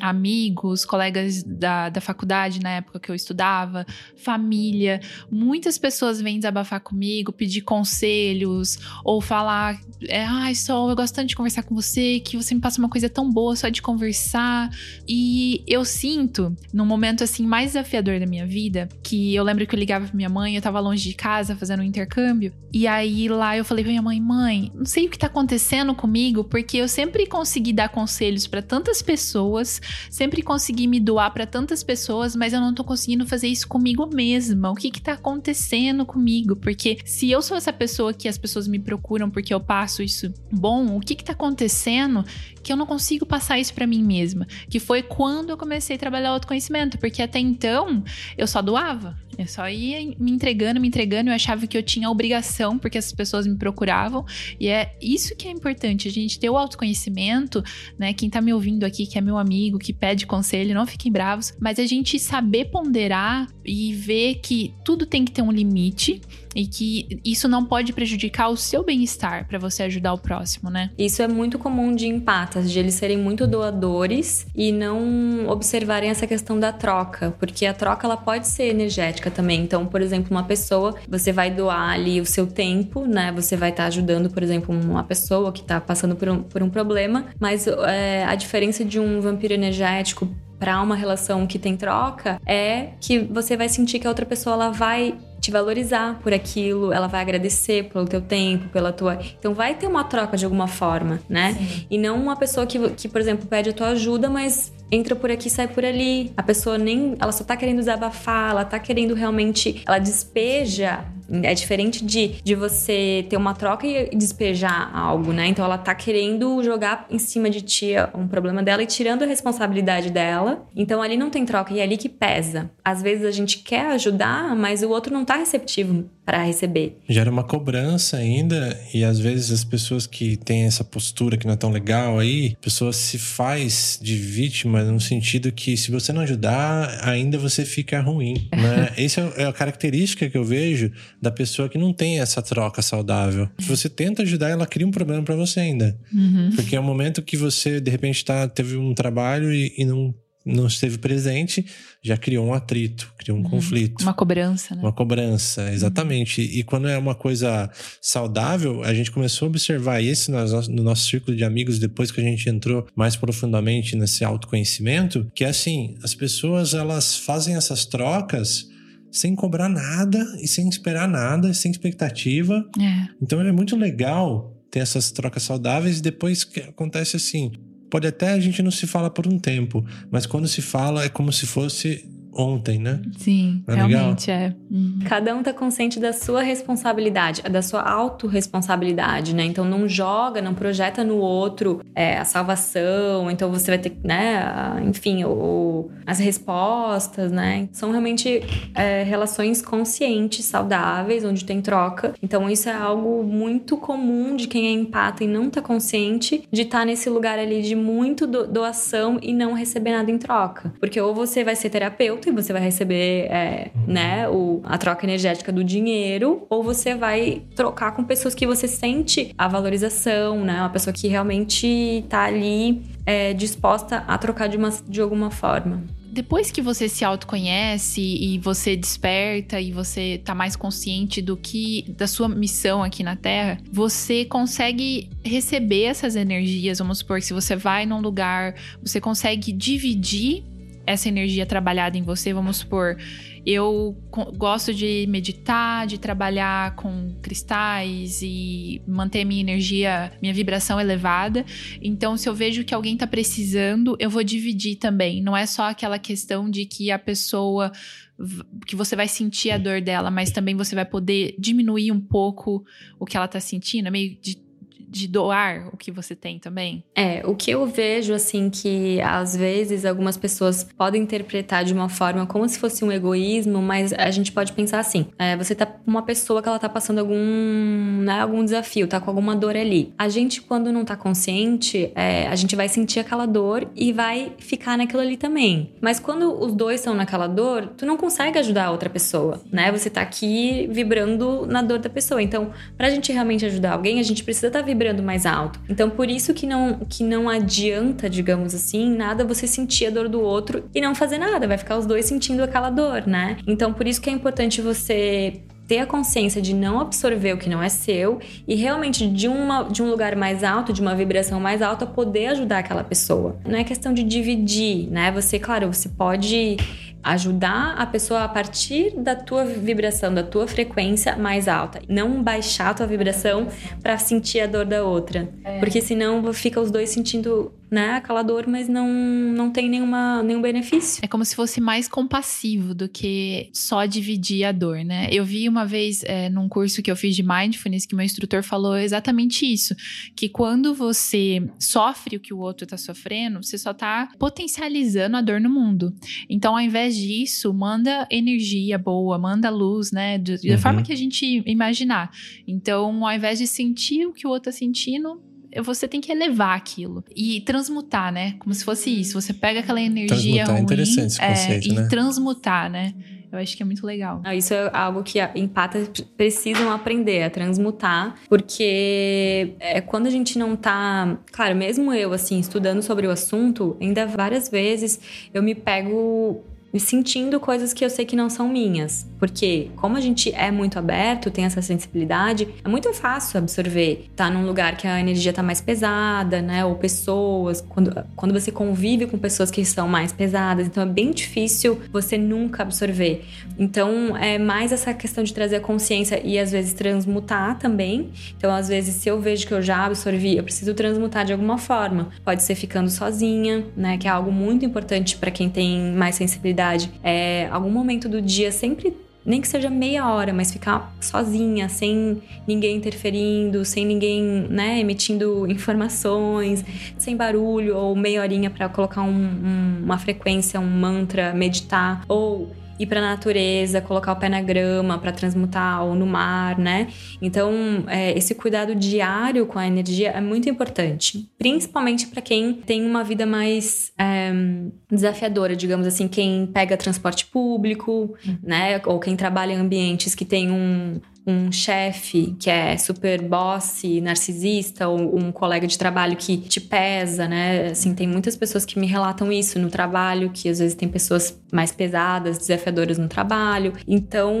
C: amigos, colegas da, da faculdade na época que eu estudava, família. Muitas pessoas vêm desabafar comigo, pedir conselhos, ou falar: é, ai, Sol, eu gosto tanto de conversar com você, que você me passa uma coisa tão boa só de conversar. E eu sinto, num momento assim mais desafiador da minha vida, que eu lembro que eu ligava pra minha mãe, eu tava longe de casa fazendo um intercâmbio, e aí aí lá eu falei pra minha mãe: mãe, não sei o que tá acontecendo comigo, porque eu sempre consegui dar conselhos para tantas pessoas, sempre consegui me doar para tantas pessoas, mas eu não tô conseguindo fazer isso comigo mesma. O que que tá acontecendo comigo? Porque se eu sou essa pessoa que as pessoas me procuram porque eu passo isso bom, o que que tá acontecendo que eu não consigo passar isso para mim mesma? Que foi quando eu comecei a trabalhar o autoconhecimento, porque até então eu só doava. Eu só ia me entregando, me entregando. Eu achava que eu tinha obrigação, porque as pessoas me procuravam. E é isso que é importante, a gente ter o autoconhecimento, né? Quem tá me ouvindo aqui, que é meu amigo, que pede conselho, não fiquem bravos, mas a gente saber ponderar e ver que tudo tem que ter um limite e que isso não pode prejudicar o seu bem-estar para você ajudar o próximo, né?
D: Isso é muito comum de empatas, de eles serem muito doadores e não observarem essa questão da troca, porque a troca ela pode ser energética também. Então, por exemplo, uma pessoa, você vai doar ali o seu tempo, né? Você vai estar tá ajudando, por exemplo, uma pessoa que está passando por um, por um problema, mas é, a diferença de um vampiro energético para uma relação que tem troca é que você vai sentir que a outra pessoa ela vai te valorizar por aquilo, ela vai agradecer pelo teu tempo, pela tua. Então vai ter uma troca de alguma forma, né? Sim. E não uma pessoa que, que, por exemplo, pede a tua ajuda, mas entra por aqui, sai por ali. A pessoa nem. Ela só tá querendo desabafar, ela tá querendo realmente. Ela despeja é diferente de, de você ter uma troca e despejar algo, né? Então ela tá querendo jogar em cima de ti um problema dela e tirando a responsabilidade dela. Então ali não tem troca e é ali que pesa. Às vezes a gente quer ajudar, mas o outro não tá receptivo para receber.
B: Gera uma cobrança ainda e às vezes as pessoas que têm essa postura que não é tão legal aí, a pessoa se faz de vítima no sentido que se você não ajudar, ainda você fica ruim, né? Essa é, é a característica que eu vejo da pessoa que não tem essa troca saudável. Se você tenta ajudar, ela cria um problema para você ainda. Uhum. Porque é um momento que você de repente tá teve um trabalho e, e não não esteve presente, já criou um atrito, criou um uhum. conflito.
C: Uma cobrança, né?
B: Uma cobrança, exatamente. Uhum. E quando é uma coisa saudável, a gente começou a observar isso no nosso círculo de amigos depois que a gente entrou mais profundamente nesse autoconhecimento, que é assim, as pessoas elas fazem essas trocas sem cobrar nada e sem esperar nada, sem expectativa. É. Então é muito legal ter essas trocas saudáveis e depois que acontece assim, pode até a gente não se fala por um tempo, mas quando se fala é como se fosse ontem, né?
C: Sim, é realmente legal? é.
D: Uhum. Cada um tá consciente da sua responsabilidade, da sua autorresponsabilidade, né? Então não joga, não projeta no outro é, a salvação, então você vai ter, né? Enfim, o, as respostas, né? São realmente é, relações conscientes, saudáveis, onde tem troca. Então isso é algo muito comum de quem é empata e não tá consciente de estar tá nesse lugar ali de muito do, doação e não receber nada em troca. Porque ou você vai ser terapeuta e você vai receber, é, né, o, a troca energética do dinheiro, ou você vai trocar com pessoas que você sente a valorização, né? Uma pessoa que realmente tá ali é, disposta a trocar de, uma, de alguma forma
C: depois que você se autoconhece e você desperta e você tá mais consciente do que da sua missão aqui na Terra, você consegue receber essas energias. Vamos supor que se você vai num lugar, você consegue dividir essa energia trabalhada em você, vamos supor, eu gosto de meditar, de trabalhar com cristais e manter minha energia, minha vibração elevada. Então, se eu vejo que alguém está precisando, eu vou dividir também. Não é só aquela questão de que a pessoa que você vai sentir a dor dela, mas também você vai poder diminuir um pouco o que ela está sentindo, meio de de doar o que você tem também?
D: É, o que eu vejo, assim, que às vezes algumas pessoas podem interpretar de uma forma como se fosse um egoísmo, mas a gente pode pensar assim: é, você tá com uma pessoa que ela tá passando algum, né, algum desafio, tá com alguma dor ali. A gente, quando não tá consciente, é, a gente vai sentir aquela dor e vai ficar naquilo ali também. Mas quando os dois estão naquela dor, tu não consegue ajudar a outra pessoa, né? Você tá aqui vibrando na dor da pessoa. Então, pra gente realmente ajudar alguém, a gente precisa estar tá vibrando vibrando mais alto. Então, por isso que não, que não adianta, digamos assim, nada você sentir a dor do outro e não fazer nada, vai ficar os dois sentindo aquela dor, né? Então, por isso que é importante você ter a consciência de não absorver o que não é seu e realmente de, uma, de um lugar mais alto, de uma vibração mais alta, poder ajudar aquela pessoa. Não é questão de dividir, né? Você, claro, você pode ajudar a pessoa a partir da tua vibração, da tua frequência mais alta, não baixar a tua vibração para sentir a dor da outra, é. porque senão fica os dois sentindo né, aquela dor, mas não, não tem nenhuma, nenhum benefício.
C: É como se fosse mais compassivo do que só dividir a dor, né? Eu vi uma vez é, num curso que eu fiz de mindfulness que meu instrutor falou exatamente isso, que quando você sofre o que o outro tá sofrendo, você só tá potencializando a dor no mundo. Então, ao invés disso, manda energia boa, manda luz, né, de, da uhum. forma que a gente imaginar. Então, ao invés de sentir o que o outro tá sentindo, você tem que elevar aquilo e transmutar, né? Como se fosse isso. Você pega aquela energia
B: transmutar,
C: ruim
B: é interessante esse conceito,
C: é,
B: né?
C: e transmutar, né? Eu acho que é muito legal.
D: Ah, isso é algo que empatas precisam aprender a transmutar, porque é, quando a gente não tá. Claro, mesmo eu, assim, estudando sobre o assunto, ainda várias vezes eu me pego me sentindo coisas que eu sei que não são minhas. Porque, como a gente é muito aberto, tem essa sensibilidade, é muito fácil absorver. Tá num lugar que a energia tá mais pesada, né? Ou pessoas. Quando, quando você convive com pessoas que são mais pesadas, então é bem difícil você nunca absorver. Então, é mais essa questão de trazer a consciência e às vezes transmutar também. Então, às vezes, se eu vejo que eu já absorvi, eu preciso transmutar de alguma forma. Pode ser ficando sozinha, né? Que é algo muito importante para quem tem mais sensibilidade é, algum momento do dia sempre nem que seja meia hora, mas ficar sozinha, sem ninguém interferindo, sem ninguém, né, emitindo informações, sem barulho, ou meia horinha para colocar um, um, uma frequência, um mantra, meditar, ou ir para a natureza, colocar o pé na grama para transmutar ou no mar, né? Então, é, esse cuidado diário com a energia é muito importante, principalmente para quem tem uma vida mais é, desafiadora, digamos assim, quem pega transporte público, uhum. né? Ou quem trabalha em ambientes que tem um, um chefe que é super boss, narcisista, ou um colega de trabalho que te pesa, né? Assim, tem muitas pessoas que me relatam isso no trabalho, que às vezes tem pessoas mais pesadas, desafiadoras no trabalho. Então,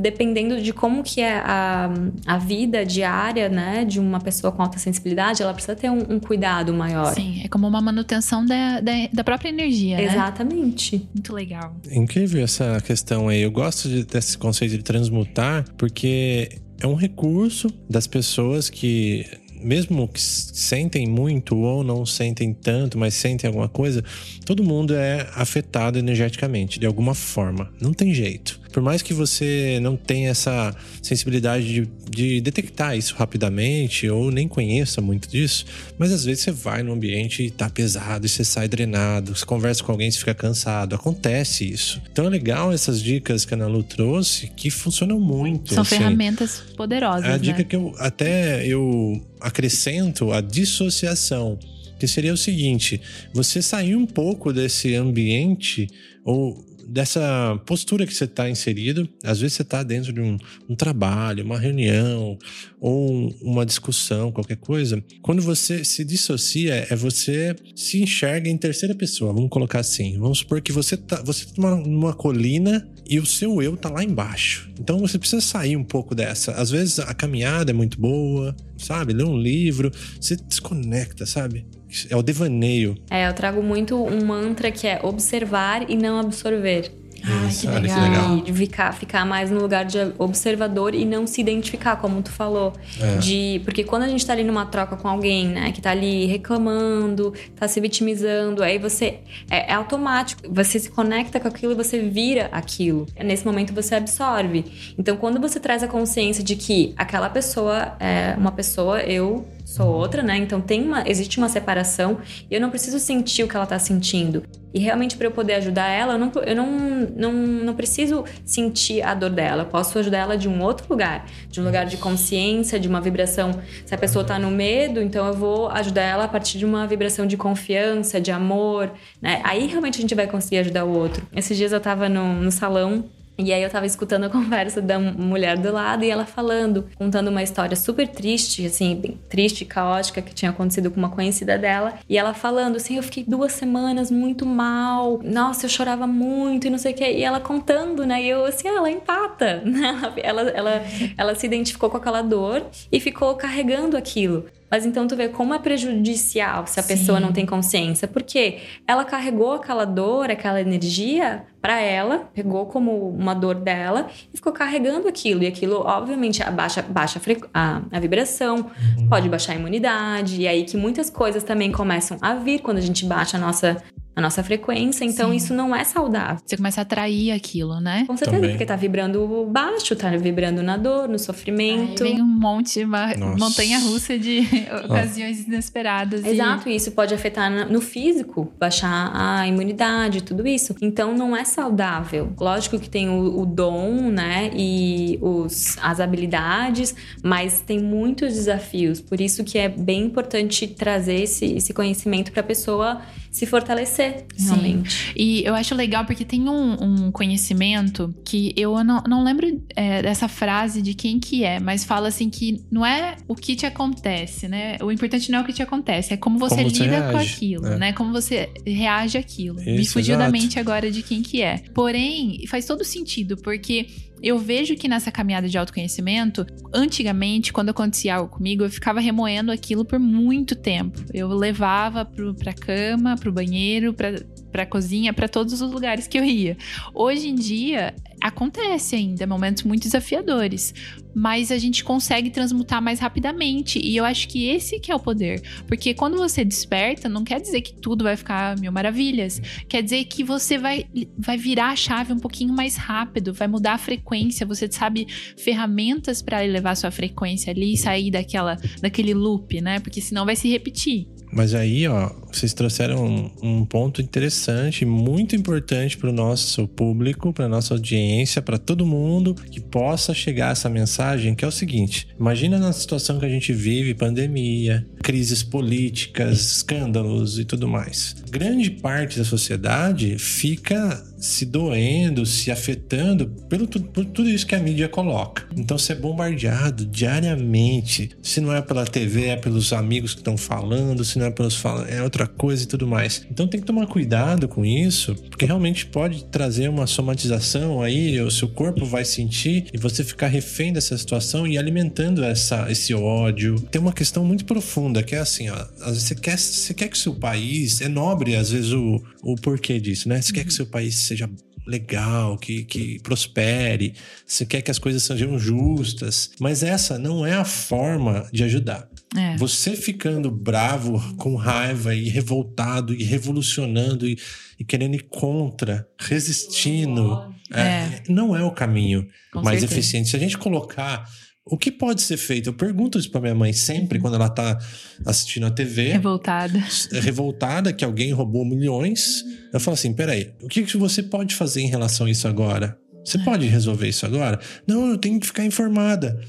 D: dependendo de como que é a, a vida diária, né, de uma pessoa com alta sensibilidade, ela precisa ter um, um cuidado maior.
C: Sim, é como uma manutenção da, da, da própria energia, né?
D: Exatamente.
C: Muito legal.
B: incrível essa questão aí. Eu gosto de, desse conceito de transmutar, porque porque é um recurso das pessoas que mesmo que sentem muito ou não sentem tanto, mas sentem alguma coisa, todo mundo é afetado energeticamente de alguma forma. Não tem jeito por mais que você não tenha essa sensibilidade de, de detectar isso rapidamente ou nem conheça muito disso, mas às vezes você vai no ambiente e tá pesado e você sai drenado, você conversa com alguém e fica cansado. Acontece isso. Então é legal essas dicas que a Ana Lu trouxe que funcionam muito.
C: São
B: assim.
C: ferramentas poderosas.
B: A
C: né?
B: dica que eu até eu acrescento a dissociação que seria o seguinte: você sair um pouco desse ambiente ou dessa postura que você está inserido. Às vezes você está dentro de um, um, trabalho, uma reunião ou uma discussão, qualquer coisa. Quando você se dissocia, é você se enxerga em terceira pessoa. Vamos colocar assim. Vamos supor que você tá, você tá numa, numa colina e o seu eu tá lá embaixo. Então você precisa sair um pouco dessa. Às vezes a caminhada é muito boa, sabe? Ler um livro, você desconecta, sabe? É o devaneio.
D: É, eu trago muito um mantra que é observar e não absorver.
C: Ai, que legal. que legal.
D: De ficar, ficar mais no lugar de observador e não se identificar, como tu falou. É. De, porque quando a gente tá ali numa troca com alguém, né, que tá ali reclamando, tá se vitimizando, aí você. É, é automático. Você se conecta com aquilo e você vira aquilo. Nesse momento você absorve. Então, quando você traz a consciência de que aquela pessoa é uma pessoa, eu sou outra, né? Então tem uma, existe uma separação e eu não preciso sentir o que ela tá sentindo. E realmente para eu poder ajudar ela, eu, não, eu não, não, não preciso sentir a dor dela. Eu posso ajudar ela de um outro lugar, de um lugar de consciência, de uma vibração. Se a pessoa tá no medo, então eu vou ajudar ela a partir de uma vibração de confiança, de amor, né? Aí realmente a gente vai conseguir ajudar o outro. Esses dias eu tava no, no salão e aí eu tava escutando a conversa da mulher do lado e ela falando, contando uma história super triste, assim, bem triste, caótica, que tinha acontecido com uma conhecida dela. E ela falando assim, eu fiquei duas semanas muito mal, nossa, eu chorava muito e não sei o que. E ela contando, né? E eu assim, ela empata, né? Ela, ela, ela se identificou com aquela dor e ficou carregando aquilo. Mas então tu vê como é prejudicial se a Sim. pessoa não tem consciência, porque ela carregou aquela dor, aquela energia para ela, pegou como uma dor dela e ficou carregando aquilo. E aquilo, obviamente, abaixa, baixa a, a vibração, uhum. pode baixar a imunidade, e aí que muitas coisas também começam a vir quando a gente baixa a nossa a nossa frequência, então Sim. isso não é saudável.
C: Você começa a atrair aquilo, né?
D: Com certeza, Também. porque tá vibrando baixo, tá vibrando na dor, no sofrimento.
C: Aí vem um monte, uma Nossa. montanha russa de ocasiões inesperadas.
D: Exato, e... isso pode afetar no físico, baixar a imunidade, tudo isso. Então não é saudável. Lógico que tem o, o dom, né, e os, as habilidades, mas tem muitos desafios. Por isso que é bem importante trazer esse, esse conhecimento para a pessoa se fortalecer, realmente. Sim.
C: E eu acho legal porque tem um, um conhecimento que eu não, não lembro é, dessa frase de quem que é, mas fala assim que não é o que te acontece, né? O importante não é o que te acontece, é como você, como você lida reage, com aquilo, é. né? Como você reage àquilo. Isso, Me fugiu exato. da mente agora de quem que é. Porém, faz todo sentido, porque eu vejo que nessa caminhada de autoconhecimento, antigamente, quando acontecia algo comigo, eu ficava remoendo aquilo por muito tempo. Eu levava pro, pra cama, pro banheiro, pra, pra cozinha, para todos os lugares que eu ia. Hoje em dia, acontece ainda momentos muito desafiadores, mas a gente consegue transmutar mais rapidamente e eu acho que esse que é o poder, porque quando você desperta, não quer dizer que tudo vai ficar mil maravilhas, quer dizer que você vai vai virar a chave um pouquinho mais rápido, vai mudar a frequência, você sabe ferramentas para elevar sua frequência ali e sair daquela daquele loop, né? Porque senão vai se repetir.
B: Mas aí, ó, vocês trouxeram um, um ponto interessante, muito importante para o nosso público, para nossa audiência, para todo mundo que possa chegar essa mensagem, que é o seguinte: imagina na situação que a gente vive, pandemia, crises políticas, escândalos e tudo mais. Grande parte da sociedade fica se doendo, se afetando pelo, por tudo isso que a mídia coloca. Então você é bombardeado diariamente. Se não é pela TV, é pelos amigos que estão falando, se não é pelos falando, é outra coisa e tudo mais. Então tem que tomar cuidado com isso, porque realmente pode trazer uma somatização aí, o seu corpo vai sentir e você ficar refém dessa situação e alimentando essa, esse ódio. Tem uma questão muito profunda que é assim, ó, às vezes você quer, você quer que seu país é nobre, às vezes o, o porquê disso, né? Você uhum. quer que o seu país seja legal, que, que prospere, você quer que as coisas sejam justas, mas essa não é a forma de ajudar. É. Você ficando bravo, com raiva e revoltado e revolucionando e, e querendo ir contra, resistindo, é. É, não é o caminho com mais certeza. eficiente. Se a gente colocar o que pode ser feito? Eu pergunto isso pra minha mãe sempre, quando ela tá assistindo a TV.
C: Revoltada.
B: Revoltada que alguém roubou milhões. Eu falo assim: peraí, o que você pode fazer em relação a isso agora? Você é. pode resolver isso agora? Não, eu tenho que ficar informada.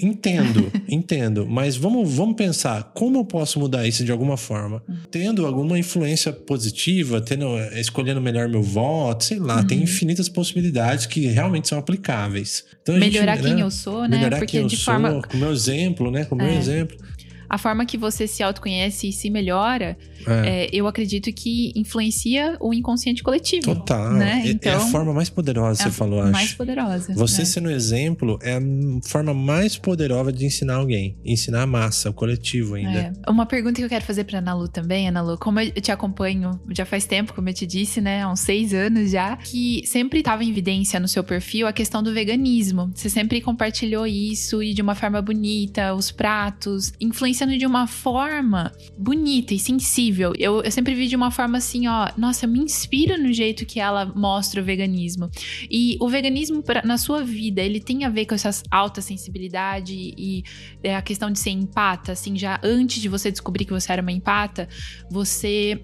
B: Entendo, entendo. Mas vamos, vamos pensar como eu posso mudar isso de alguma forma. Tendo alguma influência positiva, tendo, escolhendo melhor meu voto, sei lá, uhum. tem infinitas possibilidades que realmente são aplicáveis.
C: Então, melhorar gente, quem né, eu sou, né?
B: Melhorar Porque quem eu de sou, forma... com o meu exemplo, né? Com o meu é. exemplo
C: a forma que você se autoconhece e se melhora, é. É, eu acredito que influencia o inconsciente coletivo.
B: Total. Né? Então, é a então, forma mais poderosa, é você falou, acho.
C: Mais poderosa.
B: Você é. sendo exemplo é a forma mais poderosa de ensinar alguém. Ensinar a massa, o coletivo ainda.
C: É. Uma pergunta que eu quero fazer pra Ana Lu também, Ana Lu, como eu te acompanho já faz tempo, como eu te disse, né? Há uns seis anos já, que sempre estava em evidência no seu perfil a questão do veganismo. Você sempre compartilhou isso e de uma forma bonita, os pratos, influencia de uma forma bonita e sensível. Eu, eu sempre vi de uma forma assim, ó, nossa, eu me inspiro no jeito que ela mostra o veganismo. E o veganismo pra, na sua vida, ele tem a ver com essa alta sensibilidade e é, a questão de ser empata, assim, já antes de você descobrir que você era uma empata, você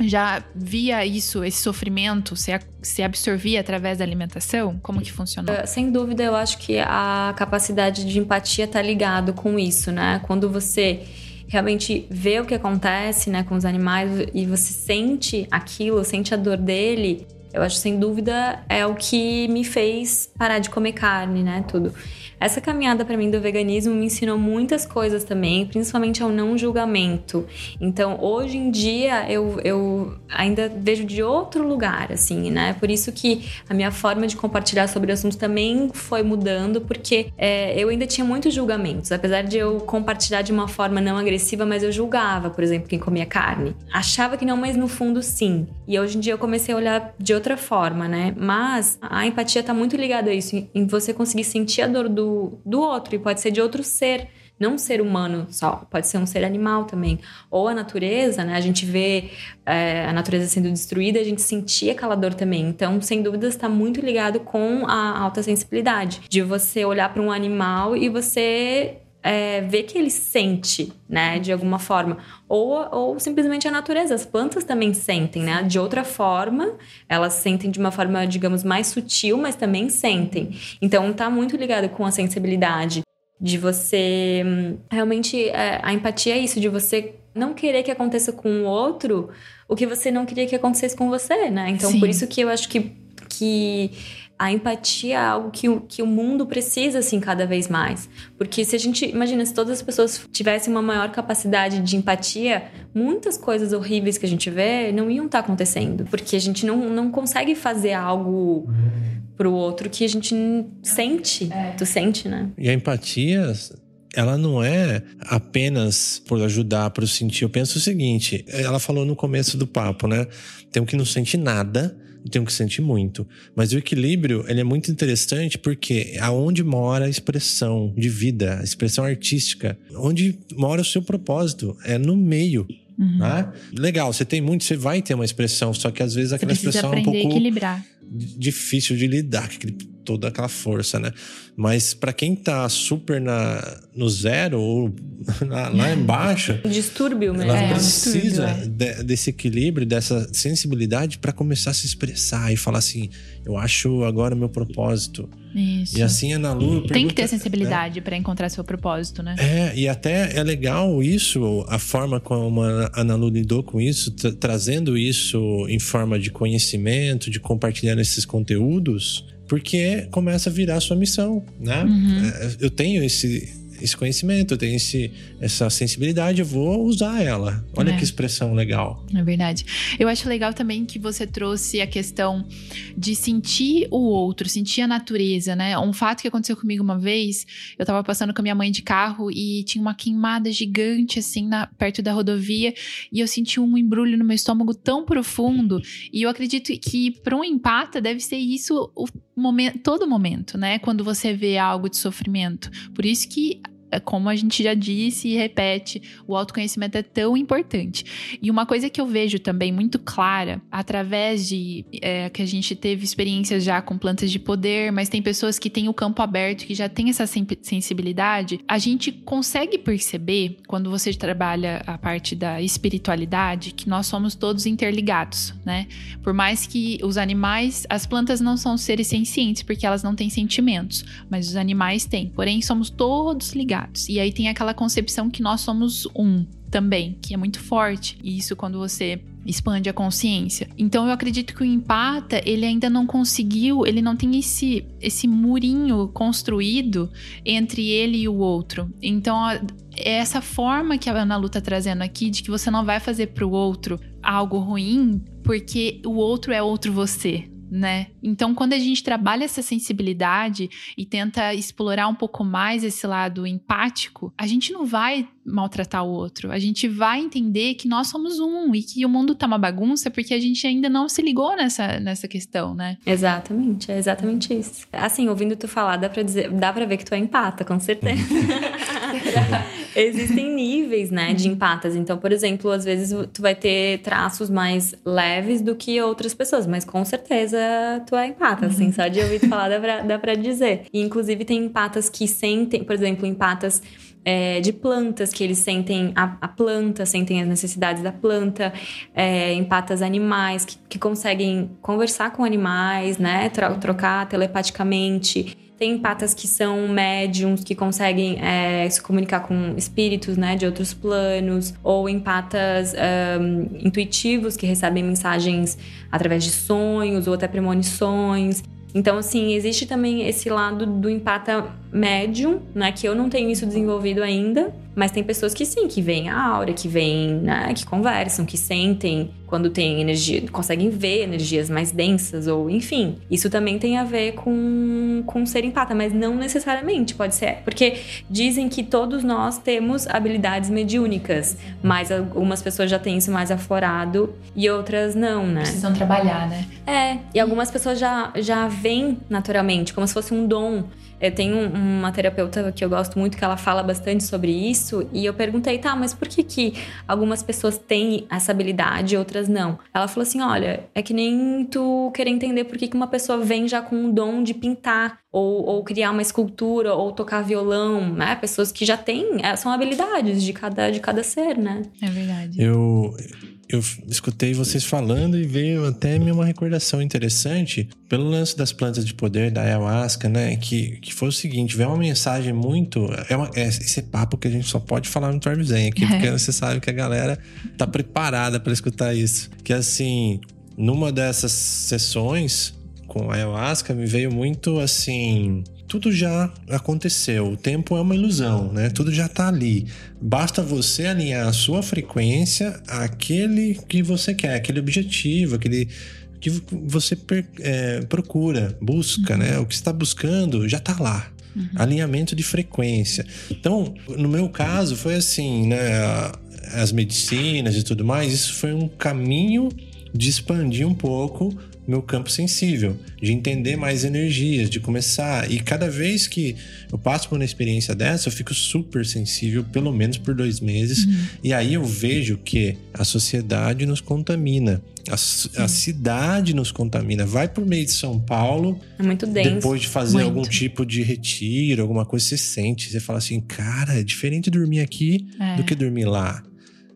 C: já via isso, esse sofrimento, se, se absorvia através da alimentação? Como que funcionou?
D: Uh, sem dúvida, eu acho que a capacidade de empatia tá ligado com isso, né? Quando você realmente vê o que acontece, né, com os animais e você sente aquilo, sente a dor dele, eu acho sem dúvida é o que me fez parar de comer carne, né, tudo. Essa caminhada para mim do veganismo me ensinou muitas coisas também, principalmente ao não julgamento. Então, hoje em dia, eu, eu ainda vejo de outro lugar, assim, né? Por isso que a minha forma de compartilhar sobre o assunto também foi mudando, porque é, eu ainda tinha muitos julgamentos. Apesar de eu compartilhar de uma forma não agressiva, mas eu julgava, por exemplo, quem comia carne. Achava que não, mas no fundo sim. E hoje em dia eu comecei a olhar de outra forma, né? Mas a empatia tá muito ligada a isso, em você conseguir sentir a dor do do, outro, e pode ser de outro ser, não um ser humano só, pode ser um ser animal também. Ou a natureza, né? A gente vê é, a natureza sendo destruída, a gente sentia aquela dor também. Então, sem dúvida, está muito ligado com a alta sensibilidade, de você olhar para um animal e você é, ver que ele sente, né, de alguma forma. Ou, ou simplesmente a natureza. As plantas também sentem, né? De outra forma, elas sentem de uma forma, digamos, mais sutil, mas também sentem. Então, tá muito ligado com a sensibilidade. De você. Realmente, é, a empatia é isso, de você não querer que aconteça com o outro o que você não queria que acontecesse com você, né? Então, Sim. por isso que eu acho que. que a empatia é algo que, que o mundo precisa, assim, cada vez mais. Porque se a gente. Imagina, se todas as pessoas tivessem uma maior capacidade de empatia, muitas coisas horríveis que a gente vê não iam estar tá acontecendo. Porque a gente não, não consegue fazer algo pro outro que a gente sente. É. Tu sente, né?
B: E a empatia ela não é apenas por ajudar, por sentir. Eu penso o seguinte: ela falou no começo do papo, né? Tem que não sente nada e tem que sentir muito. Mas o equilíbrio, ele é muito interessante porque aonde mora a expressão de vida, a expressão artística, onde mora o seu propósito, é no meio. Uhum. Né? Legal, você tem muito, você vai ter uma expressão, só que às vezes aquela expressão é um pouco
C: equilibrar.
B: difícil de lidar, aquele toda aquela força, né? Mas para quem tá super na, no zero ou na, lá embaixo.
D: Distúrbio mesmo.
B: Ela é, precisa é. de, desse equilíbrio, dessa sensibilidade para começar a se expressar e falar assim: eu acho agora meu propósito. Isso. E assim, Ana Lu.
C: Tem pergunta, que ter sensibilidade né? para encontrar seu propósito, né?
B: É, e até é legal isso, a forma como a Ana Lu lidou com isso, tra trazendo isso em forma de conhecimento, de compartilhar esses conteúdos porque começa a virar sua missão, né? Uhum. É, eu tenho esse, esse conhecimento, eu tenho esse, essa sensibilidade, eu vou usar ela. Olha é. que expressão legal.
C: É verdade. Eu acho legal também que você trouxe a questão de sentir o outro, sentir a natureza, né? Um fato que aconteceu comigo uma vez, eu tava passando com a minha mãe de carro e tinha uma queimada gigante assim na, perto da rodovia e eu senti um embrulho no meu estômago tão profundo e eu acredito que para um empata deve ser isso o momento, todo momento, né? Quando você vê algo de sofrimento. Por isso que como a gente já disse e repete, o autoconhecimento é tão importante. E uma coisa que eu vejo também muito clara, através de é, que a gente teve experiências já com plantas de poder, mas tem pessoas que têm o campo aberto, que já tem essa sensibilidade, a gente consegue perceber, quando você trabalha a parte da espiritualidade, que nós somos todos interligados, né? Por mais que os animais, as plantas não são seres sencientes, porque elas não têm sentimentos, mas os animais têm. Porém, somos todos ligados. E aí tem aquela concepção que nós somos um também, que é muito forte. E isso quando você expande a consciência. Então eu acredito que o empata, ele ainda não conseguiu, ele não tem esse esse murinho construído entre ele e o outro. Então é essa forma que a Ana Lu tá trazendo aqui de que você não vai fazer para o outro algo ruim porque o outro é outro você, né? Então, quando a gente trabalha essa sensibilidade e tenta explorar um pouco mais esse lado empático, a gente não vai maltratar o outro. A gente vai entender que nós somos um e que o mundo tá uma bagunça porque a gente ainda não se ligou nessa, nessa questão, né?
D: Exatamente, é exatamente isso. Assim, ouvindo tu falar, dá pra, dizer, dá pra ver que tu é empata, com certeza. Existem níveis, né, de empatas. Então, por exemplo, às vezes tu vai ter traços mais leves do que outras pessoas, mas com certeza tu é empata, assim, só de ouvir falar dá pra, dá pra dizer. E, inclusive, tem empatas que sentem, por exemplo, empatas é, de plantas, que eles sentem a, a, planta, sentem as necessidades da planta, é, empatas animais, que, que conseguem conversar com animais, né? Trocar telepaticamente. Tem empatas que são médiums, que conseguem é, se comunicar com espíritos né, de outros planos, ou empatas um, intuitivos, que recebem mensagens através de sonhos ou até premonições. Então, assim, existe também esse lado do empata médium, né? Que eu não tenho isso desenvolvido ainda, mas tem pessoas que sim, que veem a aura, que veem, né? Que conversam, que sentem quando tem energia, conseguem ver energias mais densas, ou enfim. Isso também tem a ver com, com ser empata, mas não necessariamente, pode ser. Porque dizem que todos nós temos habilidades mediúnicas, mas algumas pessoas já têm isso mais aflorado e outras não, né?
C: Precisam trabalhar, né?
D: É, e algumas pessoas já, já vêm naturalmente, como se fosse um dom. Eu tenho uma terapeuta que eu gosto muito que ela fala bastante sobre isso e eu perguntei, tá, mas por que que algumas pessoas têm essa habilidade e outras não? Ela falou assim, olha, é que nem tu querer entender por que que uma pessoa vem já com o dom de pintar ou, ou criar uma escultura ou tocar violão, né? Pessoas que já têm, é, são habilidades de cada, de cada ser, né?
C: É verdade.
B: Eu eu escutei vocês falando e veio até me uma recordação interessante pelo lance das plantas de poder da ayahuasca, né? Que, que foi o seguinte: veio uma mensagem muito. É, uma, é esse é papo que a gente só pode falar no Torbizen aqui, porque você sabe que a galera tá preparada para escutar isso. Que assim, numa dessas sessões com a ayahuasca, me veio muito assim tudo já aconteceu. O tempo é uma ilusão, né? Tudo já tá ali. Basta você alinhar a sua frequência àquele que você quer, aquele objetivo, aquele que você é, procura, busca, né? O que está buscando já tá lá. Uhum. Alinhamento de frequência. Então, no meu caso, foi assim, né? As medicinas e tudo mais, isso foi um caminho de expandir um pouco meu campo sensível, de entender mais energias, de começar. E cada vez que eu passo por uma experiência dessa, eu fico super sensível, pelo menos por dois meses. Uhum. E aí eu vejo que a sociedade nos contamina. A, a, cidade nos contamina. Vai por meio de São Paulo.
D: É muito denso.
B: Depois de fazer muito. algum tipo de retiro, alguma coisa, você sente. Você fala assim, cara, é diferente dormir aqui é. do que dormir lá.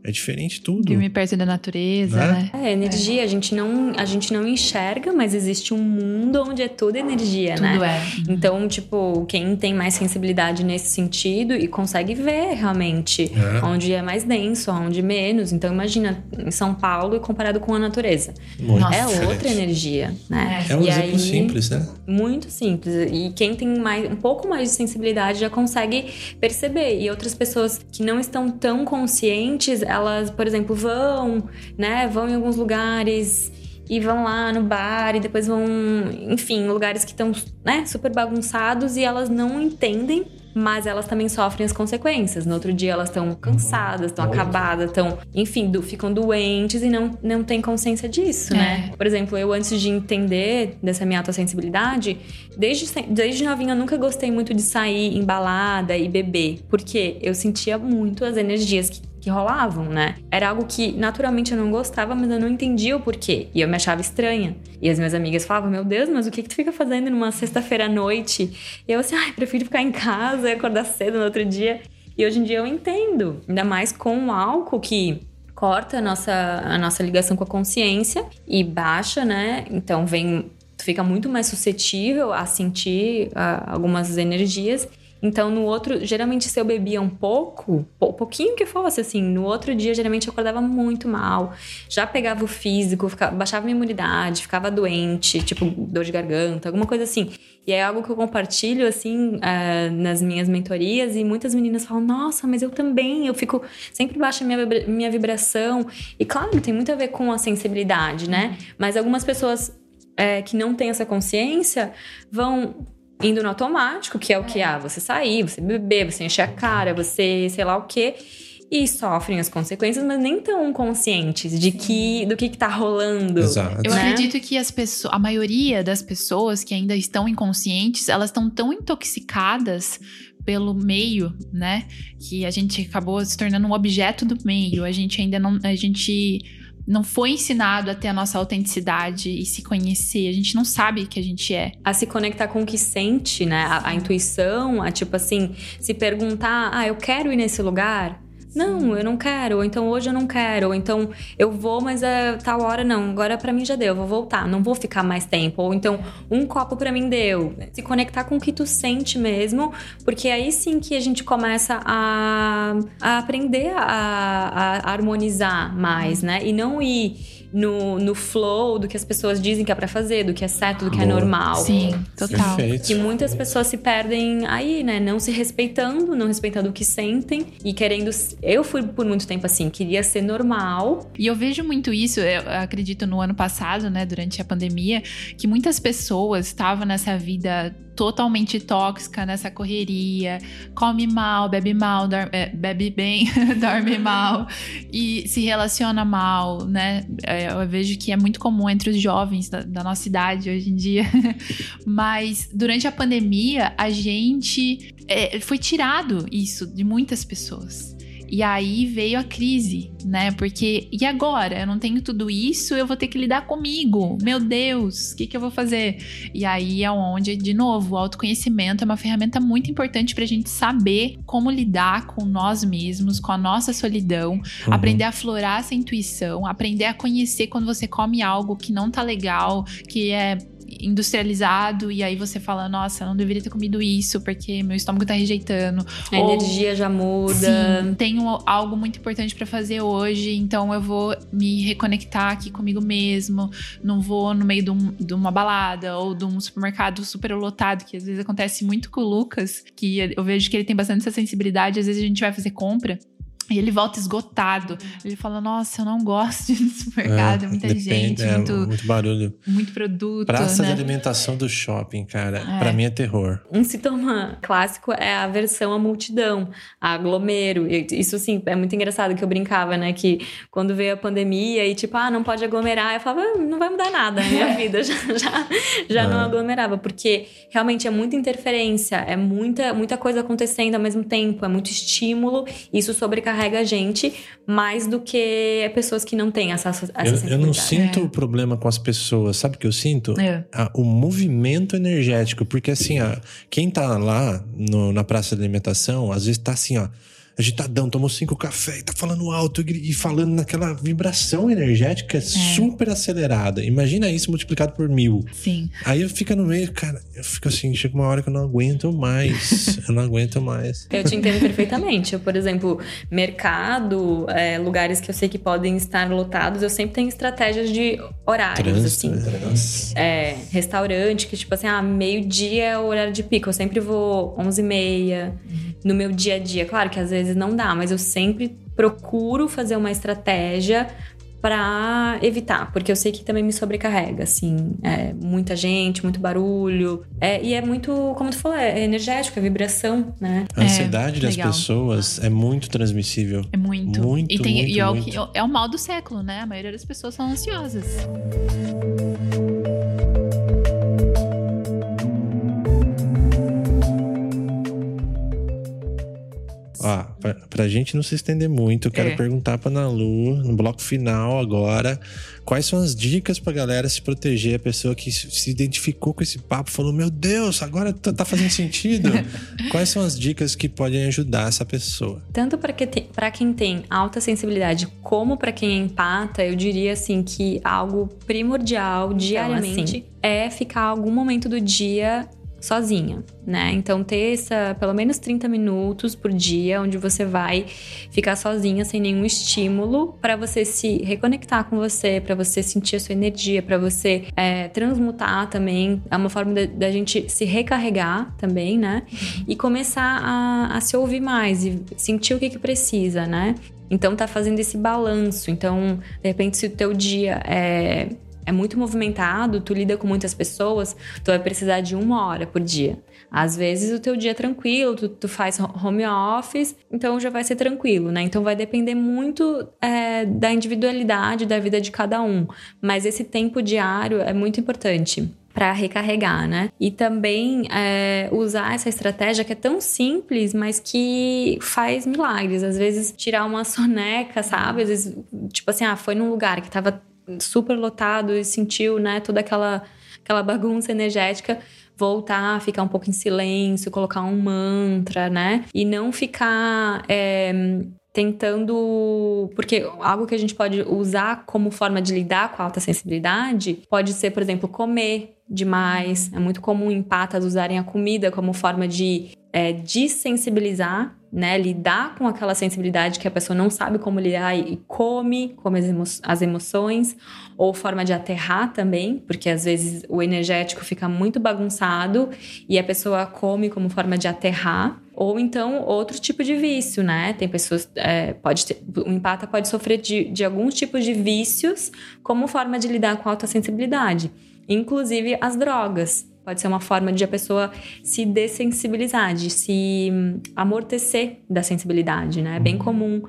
B: É diferente tudo.
C: Dormir perto da natureza, né?
D: né? É, energia. É. A, gente não, a gente não enxerga, mas existe um mundo onde é tudo energia,
C: tudo
D: né?
C: Tudo é.
D: Então, tipo, quem tem mais sensibilidade nesse sentido e consegue ver realmente é. onde é mais denso, onde menos. Então, imagina em São Paulo e comparado com a natureza. Muito é diferente. outra energia, né?
B: É, é um e exemplo aí, simples, né?
D: Muito simples. E quem tem mais, um pouco mais de sensibilidade já consegue perceber. E outras pessoas que não estão tão conscientes, elas, por exemplo, vão, né, vão em alguns lugares e vão lá no bar e depois vão, enfim, lugares que estão, né, super bagunçados e elas não entendem mas elas também sofrem as consequências. No outro dia elas estão cansadas, estão acabadas, estão, enfim, do, ficam doentes e não, não têm consciência disso,
C: É.
D: né? Por exemplo, eu antes de entender dessa minha autossensibilidade, desde, desde novinha eu nunca gostei muito de sair em balada e beber, porque eu sentia muito as energias que, que rolavam, né? Era algo que naturalmente eu não gostava, mas eu não entendia o porquê. E eu me achava estranha. E as minhas amigas falavam: Meu Deus, mas o que, que tu fica fazendo numa sexta-feira à noite? E eu assim, ai, prefiro ficar em casa e acordar cedo no outro dia. E hoje em dia eu entendo, ainda mais com o álcool que corta a nossa, a nossa ligação com a consciência e baixa, né? Então vem, tu fica muito mais suscetível a sentir ah, algumas energias. Então, no outro, geralmente se eu bebia um pouco, pou- pouquinho que fosse, assim, no outro dia, geralmente eu acordava muito mal. Já pegava o físico, ficava, baixava minha imunidade, ficava doente, tipo, dor de garganta, alguma coisa assim. E é algo que eu compartilho, assim, ah, nas minhas mentorias, e muitas meninas falam, nossa, mas eu também, eu fico, sempre baixa minha, minha vibração. E claro, tem muito a ver com a sensibilidade, né? Mas algumas pessoas é, que não têm essa consciência vão indo no automático, que é o que? Ah, você sair, você beber, você encher a cara, você sei lá o quê. E sofrem as consequências, mas nem tão conscientes de que do que, que tá rolando.
B: Exato.
C: Eu
D: né?
C: acredito que as pessoas, a maioria das pessoas que ainda estão inconscientes, elas estão tão intoxicadas pelo meio, né? Que a gente acabou se tornando um objeto do meio. A gente ainda não, a gente não foi ensinado a ter a nossa autenticidade e se conhecer. A gente não sabe que a gente é.
D: a se conectar com o que sente, né? A, a intuição, a tipo assim, se perguntar, ah, eu quero ir nesse lugar. Não, eu não quero. Ou então hoje eu não quero. Ou então eu vou, mas é tal hora não. Agora pra mim já deu, eu vou voltar. Não vou ficar mais tempo. Ou então um copo pra mim deu. Se conectar com o que tu sente mesmo, porque aí sim que a gente começa a, a aprender a, a harmonizar mais, né? E não ir no, no flow do que as pessoas dizem que é pra fazer, do que é certo, do que é
B: Boa.
D: normal.
C: Sim, total.
B: Perfeito.
D: Que muitas pessoas se perdem aí, né? Não se respeitando, não respeitando o que sentem e querendo. Eu fui por muito tempo assim, queria ser normal.
C: E eu vejo muito isso, eu acredito no ano passado, né, durante a pandemia, que muitas pessoas estavam nessa vida totalmente tóxica, nessa correria, come mal, bebe mal, dor- é, bebe bem, dorme mal e se relaciona mal, né? É, Eu vejo que é muito comum entre os jovens da, da nossa idade hoje em dia. Mas durante a pandemia, a gente é, foi tirado isso de muitas pessoas. E aí veio a crise, né? Porque, e agora? Eu não tenho tudo isso, eu vou ter que lidar comigo. Meu Deus, o que, que eu vou fazer? E aí é onde, de novo, o autoconhecimento é uma ferramenta muito importante pra gente saber como lidar com nós mesmos, com a nossa solidão,
B: Uhum.
C: aprender a aflorar essa intuição, aprender a conhecer quando você come algo que não tá legal, que é industrializado e aí você fala, nossa, não deveria ter comido isso porque meu estômago tá rejeitando.
D: A
C: Ou-
D: energia já muda.
C: Sim, tenho algo muito importante pra fazer hoje, então eu vou me reconectar aqui comigo mesmo. Não vou no meio de, um- de uma balada ou de um supermercado super lotado, que às vezes acontece muito com o Lucas, que eu vejo que ele tem bastante essa sensibilidade. Às vezes a gente vai fazer compra. E ele volta esgotado. Ele fala: Nossa, eu não gosto de supermercado,
B: É,
C: muita
B: depende,
C: gente,
B: é,
C: muito,
B: muito barulho.
C: muito produto.
B: Praça
C: né?
B: de alimentação do shopping, cara.
C: É.
B: Pra mim é terror.
D: Um sintoma clássico é a aversão à multidão, a aglomero. Isso, sim, é muito engraçado que eu brincava, né? Que quando veio a pandemia e tipo, ah, não pode aglomerar, eu falava, "Ah, não vai mudar nada na minha vida. Já, já, já não
B: É.
D: aglomerava, porque realmente é muita interferência, é muita, muita coisa acontecendo ao mesmo tempo, é muito estímulo. Isso sobrecarrega a gente mais do que pessoas que não têm essa, essa
B: Eu, eu não sinto
C: É.
B: problema com as pessoas. Sabe o que eu sinto?
C: É.
B: a- o movimento energético. Porque assim, ó, quem tá lá no- na praça de alimentação, às vezes tá assim, ó, agitadão, tomou cinco café e tá falando alto e, falando naquela vibração energética super acelerada. Imagina isso multiplicado por mil.
C: Sim.
B: Aí eu fico no meio, cara, eu fico assim, chega uma hora que eu não aguento mais. eu não aguento mais.
D: Eu te entendo perfeitamente. Eu, por exemplo, mercado, é, lugares que eu sei que podem estar lotados, eu sempre tenho estratégias de horários,
B: Trânsito,
D: assim.
B: né? Nossa.
D: É, restaurante, que tipo assim, ah, meio-dia é o horário de pico. Eu sempre vou 11h30 no meu dia a dia. Claro que às vezes não dá, mas eu sempre procuro fazer uma estratégia para evitar, porque eu sei que também me sobrecarrega, assim, é muita gente, muito barulho, é, e é muito, como tu falou, é energético, é vibração, né?
B: A ansiedade
C: É,
B: das
C: legal.
B: pessoas é muito transmissível.
C: É muito.
B: Muito,
C: e tem,
B: muito,
C: e é, o
B: muito.
C: que- é o mal do século, né? A maioria das pessoas são ansiosas.
B: Ó, pra, pra gente não se estender muito, eu quero
C: É.
B: perguntar pra Nalu, no bloco final agora, quais são as dicas pra galera se proteger, a pessoa que se identificou com esse papo, falou, meu Deus, agora tá tá fazendo sentido. quais são as dicas que podem ajudar essa pessoa?
D: Tanto para que te- pra quem tem alta sensibilidade como para quem é empata, eu diria assim que algo primordial diariamente é ficar algum momento do dia sozinha, né? Então ter essa pelo menos 30 minutos por dia onde você vai ficar sozinha sem nenhum estímulo para você se reconectar com você, para você sentir a sua energia, para você é, transmutar também. É uma forma da- gente se recarregar também, né? E começar a, a se ouvir mais e sentir o que, que precisa, né? Então tá fazendo esse balanço. Então, de repente, se o teu dia é, é muito movimentado, tu lida com muitas pessoas, tu vai precisar de uma hora por dia. Às vezes o teu dia é tranquilo, tu, tu faz home office, então já vai ser tranquilo, né? Então vai depender muito é, da individualidade da vida de cada um. Mas esse tempo diário é muito importante para recarregar, né? E também é, usar essa estratégia que é tão simples, mas que faz milagres. Às vezes tirar uma soneca, sabe? Às vezes, tipo assim, ah, foi num lugar que tava super lotado e sentiu, né, toda aquela, aquela bagunça energética. Voltar, ficar um pouco em silêncio, colocar um mantra, né? E não ficar é, tentando. Porque algo que a gente pode usar como forma de lidar com a alta sensibilidade pode ser, por exemplo, comer demais. É muito comum empatas usarem a comida como forma de é, desensibilizar, né? Lidar com aquela sensibilidade que a pessoa não sabe como lidar e come, come as, emo as emoções, ou forma de aterrar também, porque às vezes o energético fica muito bagunçado e a pessoa come como forma de aterrar. Ou então outro tipo de vício, né? Tem pessoas. É, pode ter, o empata pode sofrer de, de alguns tipos de vícios como forma de lidar com a alta sensibilidade. Inclusive as drogas. Pode ser uma forma de a pessoa se dessensibilizar, de se hum, amortecer da sensibilidade, né? É bem comum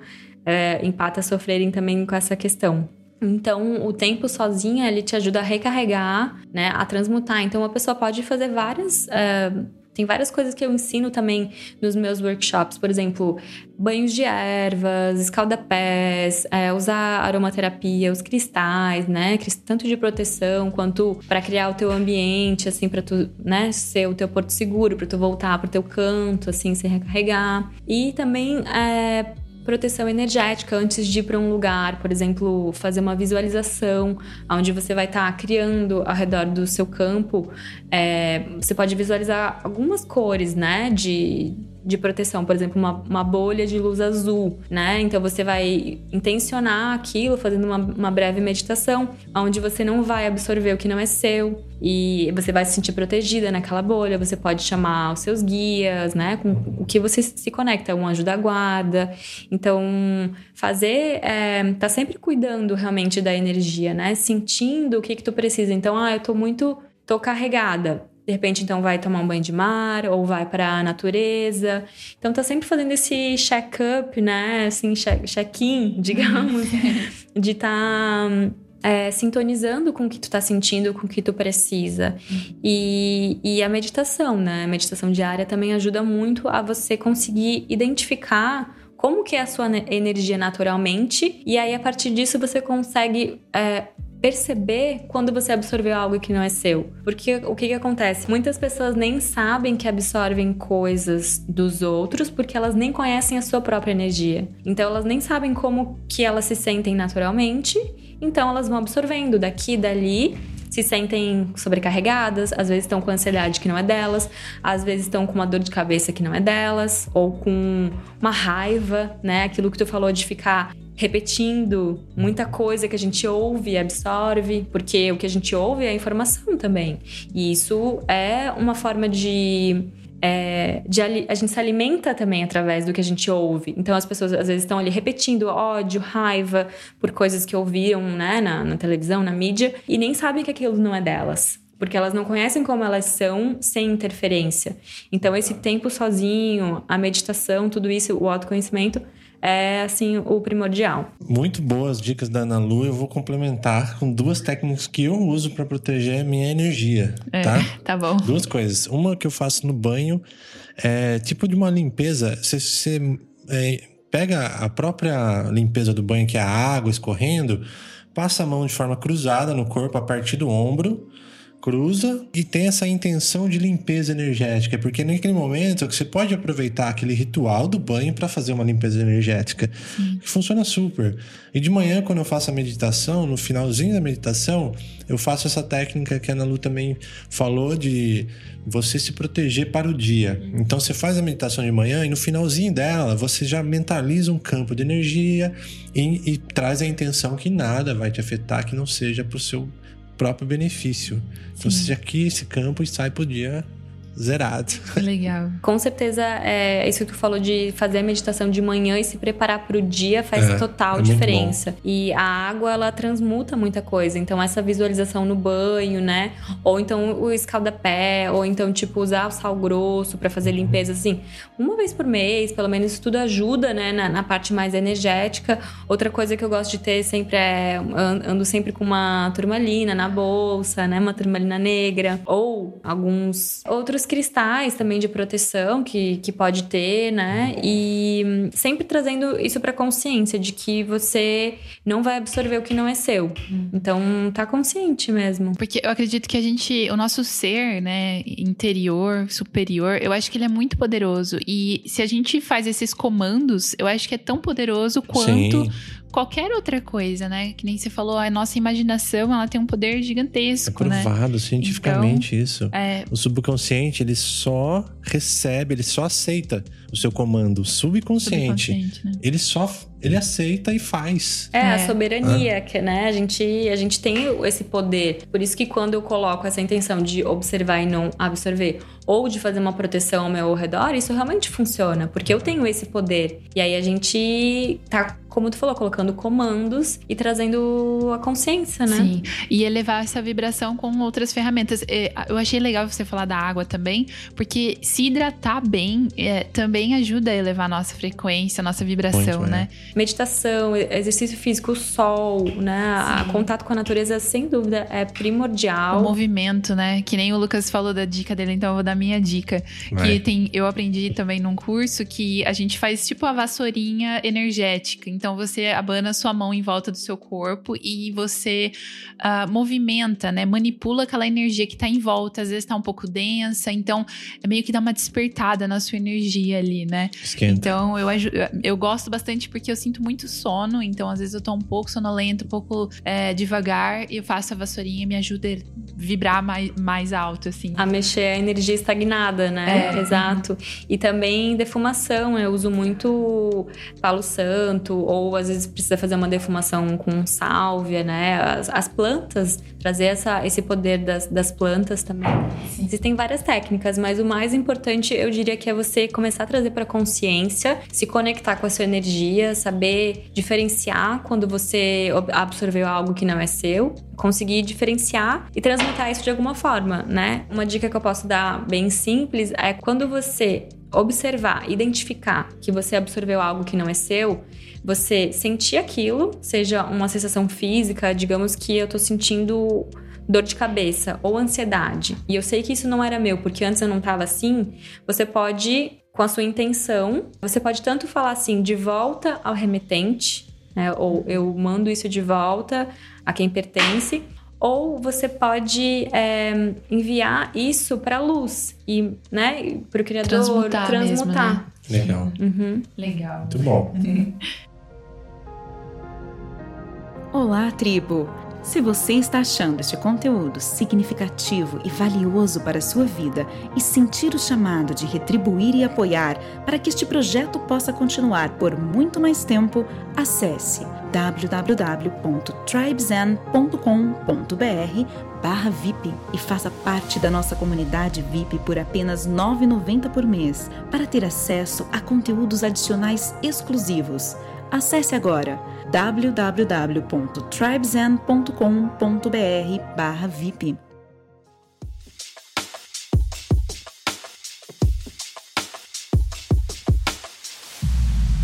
D: é, empatas sofrerem também com essa questão. Então, o tempo sozinha, ele te ajuda a recarregar, né? A transmutar. Então, a pessoa pode fazer várias... é, tem várias coisas que eu ensino também nos meus workshops. Por exemplo, banhos de ervas, escaldapés, é, usar aromaterapia, os cristais, né? Tanto de proteção quanto para criar o teu ambiente, assim, para tu, né, ser o teu porto seguro, para tu voltar pro teu canto, assim, se recarregar. E também é, proteção energética antes de ir para um lugar, por exemplo, fazer uma visualização onde você vai estar criando ao redor do seu campo. é, você pode visualizar algumas cores, né, de, de proteção, por exemplo, uma, uma bolha de luz azul, né? Então você vai intencionar aquilo fazendo uma, uma breve meditação, onde você não vai absorver o que não é seu e você vai se sentir protegida naquela bolha. Você pode chamar os seus guias, né? Com o que você se conecta, um anjo da guarda. Então, fazer, é, tá sempre cuidando realmente da energia, né? Sentindo o que que tu precisa. Então, ah, eu tô muito, tô carregada. De repente, então, vai tomar um banho de mar ou vai para a natureza. Então, tá sempre fazendo esse check-up, né? Assim, check- check-in, digamos, de tá é, sintonizando com o que tu tá sentindo, com o que tu precisa. E, e a meditação, né? A meditação diária também ajuda muito a você conseguir identificar como que é a sua ne- energia naturalmente. E aí, a partir disso, você consegue é, perceber quando você absorveu algo que não é seu. Porque o que, que acontece? Muitas pessoas nem sabem que absorvem coisas dos outros porque elas nem conhecem a sua própria energia. Então elas nem sabem como que elas se sentem naturalmente. Então elas vão absorvendo daqui dali. Se sentem sobrecarregadas, às vezes estão com ansiedade que não é delas, às vezes estão com uma dor de cabeça que não é delas, ou com uma raiva, né? Aquilo que tu falou de ficar repetindo muita coisa que a gente ouve e absorve, porque o que a gente ouve é informação também. E isso é uma forma de é, de, a gente se alimenta também através do que a gente ouve. Então as pessoas às vezes estão ali repetindo ódio, raiva por coisas que ouviram né, na, na televisão, na mídia, e nem sabem que aquilo não é delas porque elas não conhecem como elas são sem interferência. Então, esse tempo sozinho, a meditação, tudo isso, o autoconhecimento, é assim o primordial.
B: Muito boas dicas da Ana Lu. Eu vou complementar com duas técnicas que eu uso para proteger a minha energia, é, tá?
C: Tá bom.
B: Duas coisas. Uma que eu faço no banho é tipo de uma limpeza. Você, você é, pega a própria limpeza do banho, que é a água escorrendo, passa a mão de forma cruzada no corpo a partir do ombro cruza e tem essa intenção de limpeza energética, porque naquele momento você pode aproveitar aquele ritual do banho para fazer uma limpeza energética, Sim. que funciona super. E de manhã, quando eu faço a meditação, no finalzinho da meditação, eu faço essa técnica que a Ana Lu também falou de você se proteger para o dia. Então você faz a meditação de manhã e no finalzinho dela você já mentaliza um campo de energia e, e traz a intenção que nada vai te afetar que não seja para o seu próprio benefício. Então, seja aqui esse campo e sai pro dia zerado.
C: Legal.
D: Com certeza, é isso que tu falou de fazer a meditação de manhã e se preparar para o dia faz é, total é diferença. E a água, ela transmuta muita coisa. Então, essa visualização no banho, né? Ou então o escaldapé, ou então, tipo, usar o sal grosso para fazer limpeza, assim, uma vez por mês, pelo menos isso tudo ajuda, né? Na, na, parte mais energética. Outra coisa que eu gosto de ter sempre é. Ando sempre com uma turmalina na bolsa, né? Uma turmalina negra. Ou alguns outros cristais também de proteção que, que pode ter, né? E sempre trazendo isso para consciência de que você não vai absorver o que não é seu. Então, tá consciente mesmo.
C: Porque eu acredito que a gente, o nosso ser, né, interior, superior, eu acho que ele é muito poderoso. E se a gente faz esses comandos, eu acho que é tão poderoso quanto Sim qualquer outra coisa, né? Que nem você falou, a nossa imaginação, ela tem um poder gigantesco,
B: é provado
C: né?
B: cientificamente então, isso. É... O subconsciente, ele só recebe, ele só aceita o seu comando. O subconsciente, subconsciente né? ele só ele aceita e faz.
D: É, é. a soberania, ah. que, né? A gente, a gente tem esse poder. Por isso que quando eu coloco essa intenção de observar e não absorver, ou de fazer uma proteção ao meu redor, isso realmente funciona, porque eu tenho esse poder. E aí a gente tá como tu falou, colocando comandos e trazendo a consciência, né?
C: Sim. E elevar essa vibração com outras ferramentas. É, eu achei legal você falar da água também, porque se hidratar bem é, também ajuda a elevar a nossa frequência, a nossa vibração, Muito, né?
D: É. Meditação, exercício físico, o sol, né? Contato com a natureza, sem dúvida, é primordial.
C: O movimento, né? Que nem o Lucas falou da dica dele, então eu vou dar minha dica. Vai. Que tem, eu aprendi também num curso que a gente faz tipo a vassourinha energética. Então você abana sua mão em volta do seu corpo e você uh, movimenta, né? Manipula aquela energia que tá em volta. Às vezes tá um pouco densa, então é meio que dá uma despertada na sua energia ali, né?
B: Esquenta.
C: Então eu, eu gosto bastante porque eu sinto muito sono, então às vezes eu tô um pouco sonolento, um pouco é, devagar e eu faço a vassourinha e me ajuda a vibrar mais, mais alto, assim.
D: A mexer a energia estagnada, né? É. Exato. E também defumação, eu uso muito palo santo ou às vezes precisa fazer uma defumação com sálvia, né? As, as plantas, trazer essa, esse poder das, das plantas também. Sim. Existem várias técnicas, mas o mais importante eu diria que é você começar a trazer para consciência, se conectar com a sua energia, saber diferenciar quando você absorveu algo que não é seu, conseguir diferenciar e transmutar isso de alguma forma, né? Uma dica que eu posso dar bem simples é quando você observar, identificar que você absorveu algo que não é seu, você sentir aquilo, seja uma sensação física, digamos que eu tô sentindo dor de cabeça ou ansiedade, e eu sei que isso não era meu, porque antes eu não tava assim, você pode, com a sua intenção, você pode tanto falar assim, de volta ao remetente, né, ou eu mando isso de volta a quem pertence, ou você pode é, enviar isso para a luz e, né, para o criador
C: transmutar.
D: transmutar.
C: Mesmo,
B: né? Legal.
C: Uhum. Legal.
B: Muito bom.
A: Olá, tribo! Se você está achando este conteúdo significativo e valioso para a sua vida e sentir o chamado de retribuir e apoiar para que este projeto possa continuar por muito mais tempo, acesse www.tribezen.com.br vip e faça parte da nossa comunidade VIP por apenas R$ 9,90 por mês para ter acesso a conteúdos adicionais exclusivos. Acesse agora www.tribezen.com.br/vip.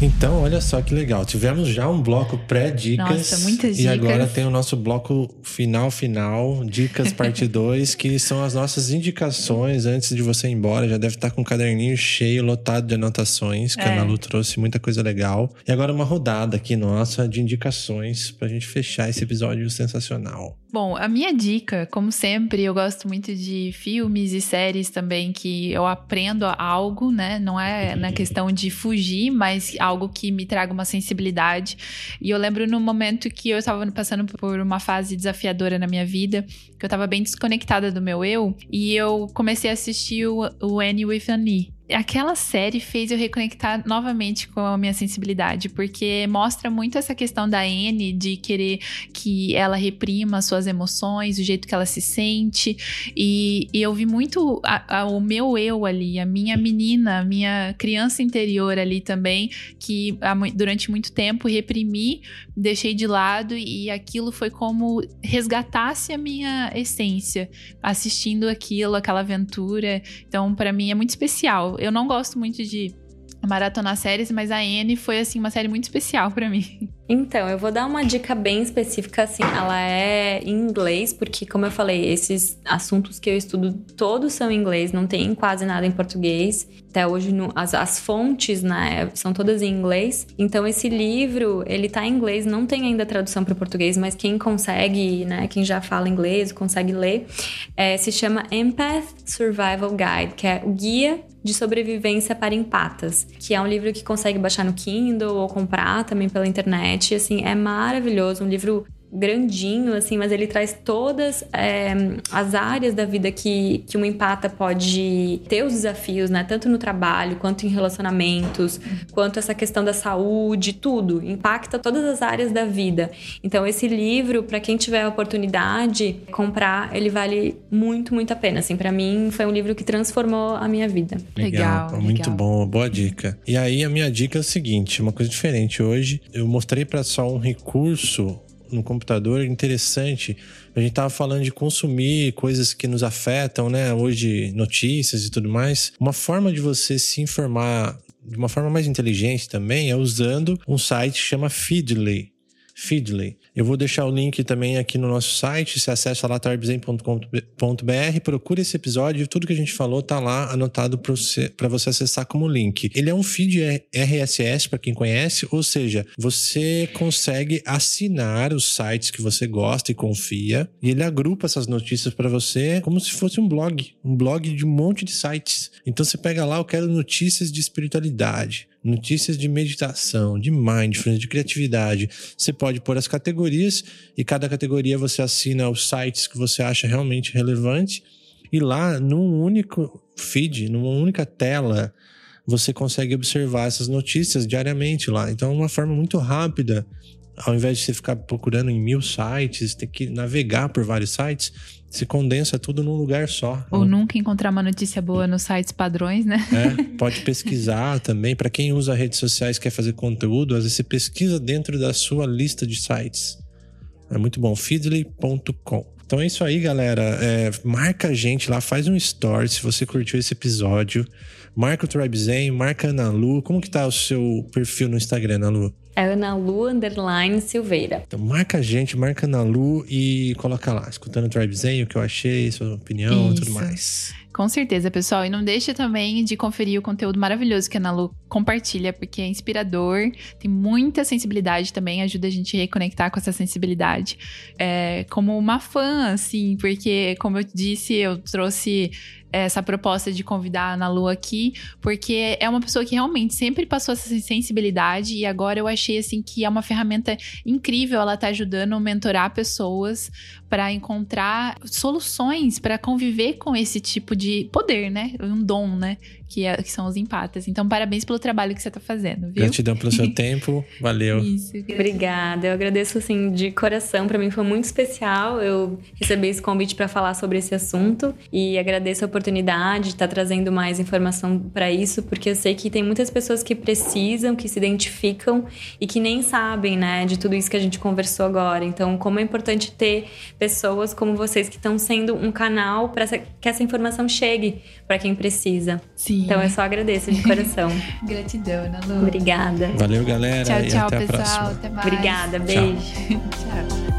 B: Então, olha só que legal. Tivemos já um bloco pré-dicas.
C: Nossa, muitas
B: E
C: dicas.
B: agora tem o nosso bloco final, final, dicas parte 2, que são as nossas indicações antes de você ir embora. Já deve estar com o caderninho cheio, lotado de anotações, que a
C: É.
B: Nalu trouxe muita coisa legal. E agora uma rodada aqui nossa de indicações pra gente fechar esse episódio sensacional.
C: Bom, a minha dica, como sempre, eu gosto muito de filmes e séries também que eu aprendo algo, né? Não é na questão de fugir, mas algo que me traga uma sensibilidade. E eu lembro no momento que eu estava passando por uma fase desafiadora na minha vida, que eu estava bem desconectada do meu eu, e eu comecei a assistir o, o Annie with an E. Aquela série fez eu reconectar novamente com a minha sensibilidade, porque mostra muito essa questão da Anne de querer que ela reprima suas emoções, o jeito que ela se sente. E, e eu vi muito a- a- o meu eu ali, a minha menina, a minha criança interior ali também, que durante muito tempo reprimi, deixei de lado e aquilo foi como resgatasse a minha essência, assistindo aquilo, aquela aventura. Então, pra mim é muito especial. Eu não gosto muito de maratonar séries, mas a Anne foi assim uma série muito especial pra mim.
D: Então, eu vou dar uma dica bem específica, assim, ela é em inglês, porque, como eu falei, esses assuntos que eu estudo todos são em inglês, não tem quase nada em português. Até hoje, no- as, as fontes, né, são todas em inglês. Então, esse livro, ele tá em inglês, não tem ainda tradução para português, mas quem consegue, né, quem já fala inglês, consegue ler, é, se chama Empath Survival Guide, que é o guia de sobrevivência para empatas, que é um livro que consegue baixar no Kindle ou comprar também pela internet. E, assim, é maravilhoso, um livro grandinho, assim, mas ele traz todas é, as áreas da vida que, que uma empata pode ter os desafios, né? Tanto no trabalho, quanto em relacionamentos, quanto essa questão da saúde, tudo. Impacta todas as áreas da vida. Então, esse livro, para quem tiver a oportunidade comprar, ele vale muito, muito a pena. Assim, para mim, foi um livro que transformou a minha vida.
C: Legal,
B: pô, muito
C: legal.
B: bom, boa dica. E aí a minha dica é o seguinte, uma coisa diferente hoje, eu mostrei para só um recurso no computador interessante. A gente tava falando de consumir coisas que nos afetam, né? Hoje notícias e tudo mais. Uma forma de você se informar de uma forma mais inteligente também é usando um site que chama Feedly. Feedly. Eu vou deixar o link também aqui no nosso site. Você acessa lá tarbzen.com.br, procura esse episódio tudo que a gente falou tá lá anotado para você, você acessar como link. Ele é um feed RSS para quem conhece, ou seja, você consegue assinar os sites que você gosta e confia e ele agrupa essas notícias para você como se fosse um blog, um blog de um monte de sites. Então você pega lá, eu quero notícias de espiritualidade, notícias de meditação, de mindfulness, de criatividade. Você pode pôr as categorias e cada categoria você assina os sites que você acha realmente relevante e lá num único feed, numa única tela, você consegue observar essas notícias diariamente lá. Então é uma forma muito rápida. Ao invés de você ficar procurando em mil sites, ter que navegar por vários sites, se condensa tudo num lugar só.
C: Ou nunca encontrar uma notícia boa nos sites padrões, né?
B: É, pode pesquisar também. Para quem usa redes sociais quer fazer conteúdo, às vezes você pesquisa dentro da sua lista de sites. É muito bom. Feedly.com. Então é isso aí, galera. É, marca a gente lá, faz um story se você curtiu esse episódio. Marca o Tribe Zen, marca a Ana Lu. Como que tá o seu perfil no Instagram, Ana Lu?
D: É Ana Lu Underline Silveira.
B: Então marca a gente, marca a Ana Lu e coloca lá, escutando o Tribe Zen, o que eu achei, sua opinião e tudo mais.
C: Com certeza, pessoal. E não deixe também de conferir o conteúdo maravilhoso que a Ana Lu compartilha, porque é inspirador, tem muita sensibilidade também, ajuda a gente a reconectar com essa sensibilidade. É, como uma fã, assim, porque, como eu disse, eu trouxe essa proposta de convidar a Ana Lu aqui, porque é uma pessoa que realmente sempre passou essa sensibilidade e agora eu achei assim que é uma ferramenta incrível, ela tá ajudando a mentorar pessoas para encontrar soluções para conviver com esse tipo de de poder, né? Um dom, né? Que, é, que são os empatas. Então, parabéns pelo trabalho que você está fazendo, viu?
B: Gratidão pelo seu tempo. Valeu.
D: Isso, Obrigada. Eu agradeço, assim, de coração. Para mim foi muito especial eu receber esse convite para falar sobre esse assunto. E agradeço a oportunidade de estar tá trazendo mais informação para isso, porque eu sei que tem muitas pessoas que precisam, que se identificam e que nem sabem, né, de tudo isso que a gente conversou agora. Então, como é importante ter pessoas como vocês que estão sendo um canal para que essa informação chegue para quem precisa.
C: Sim.
D: Então, eu só agradeço de coração.
C: Gratidão, Ana Lu.
D: Obrigada.
B: Valeu, galera.
C: Tchau, tchau,
B: até
C: pessoal.
B: A próxima.
C: Até mais.
D: Obrigada. Beijo.
C: tchau.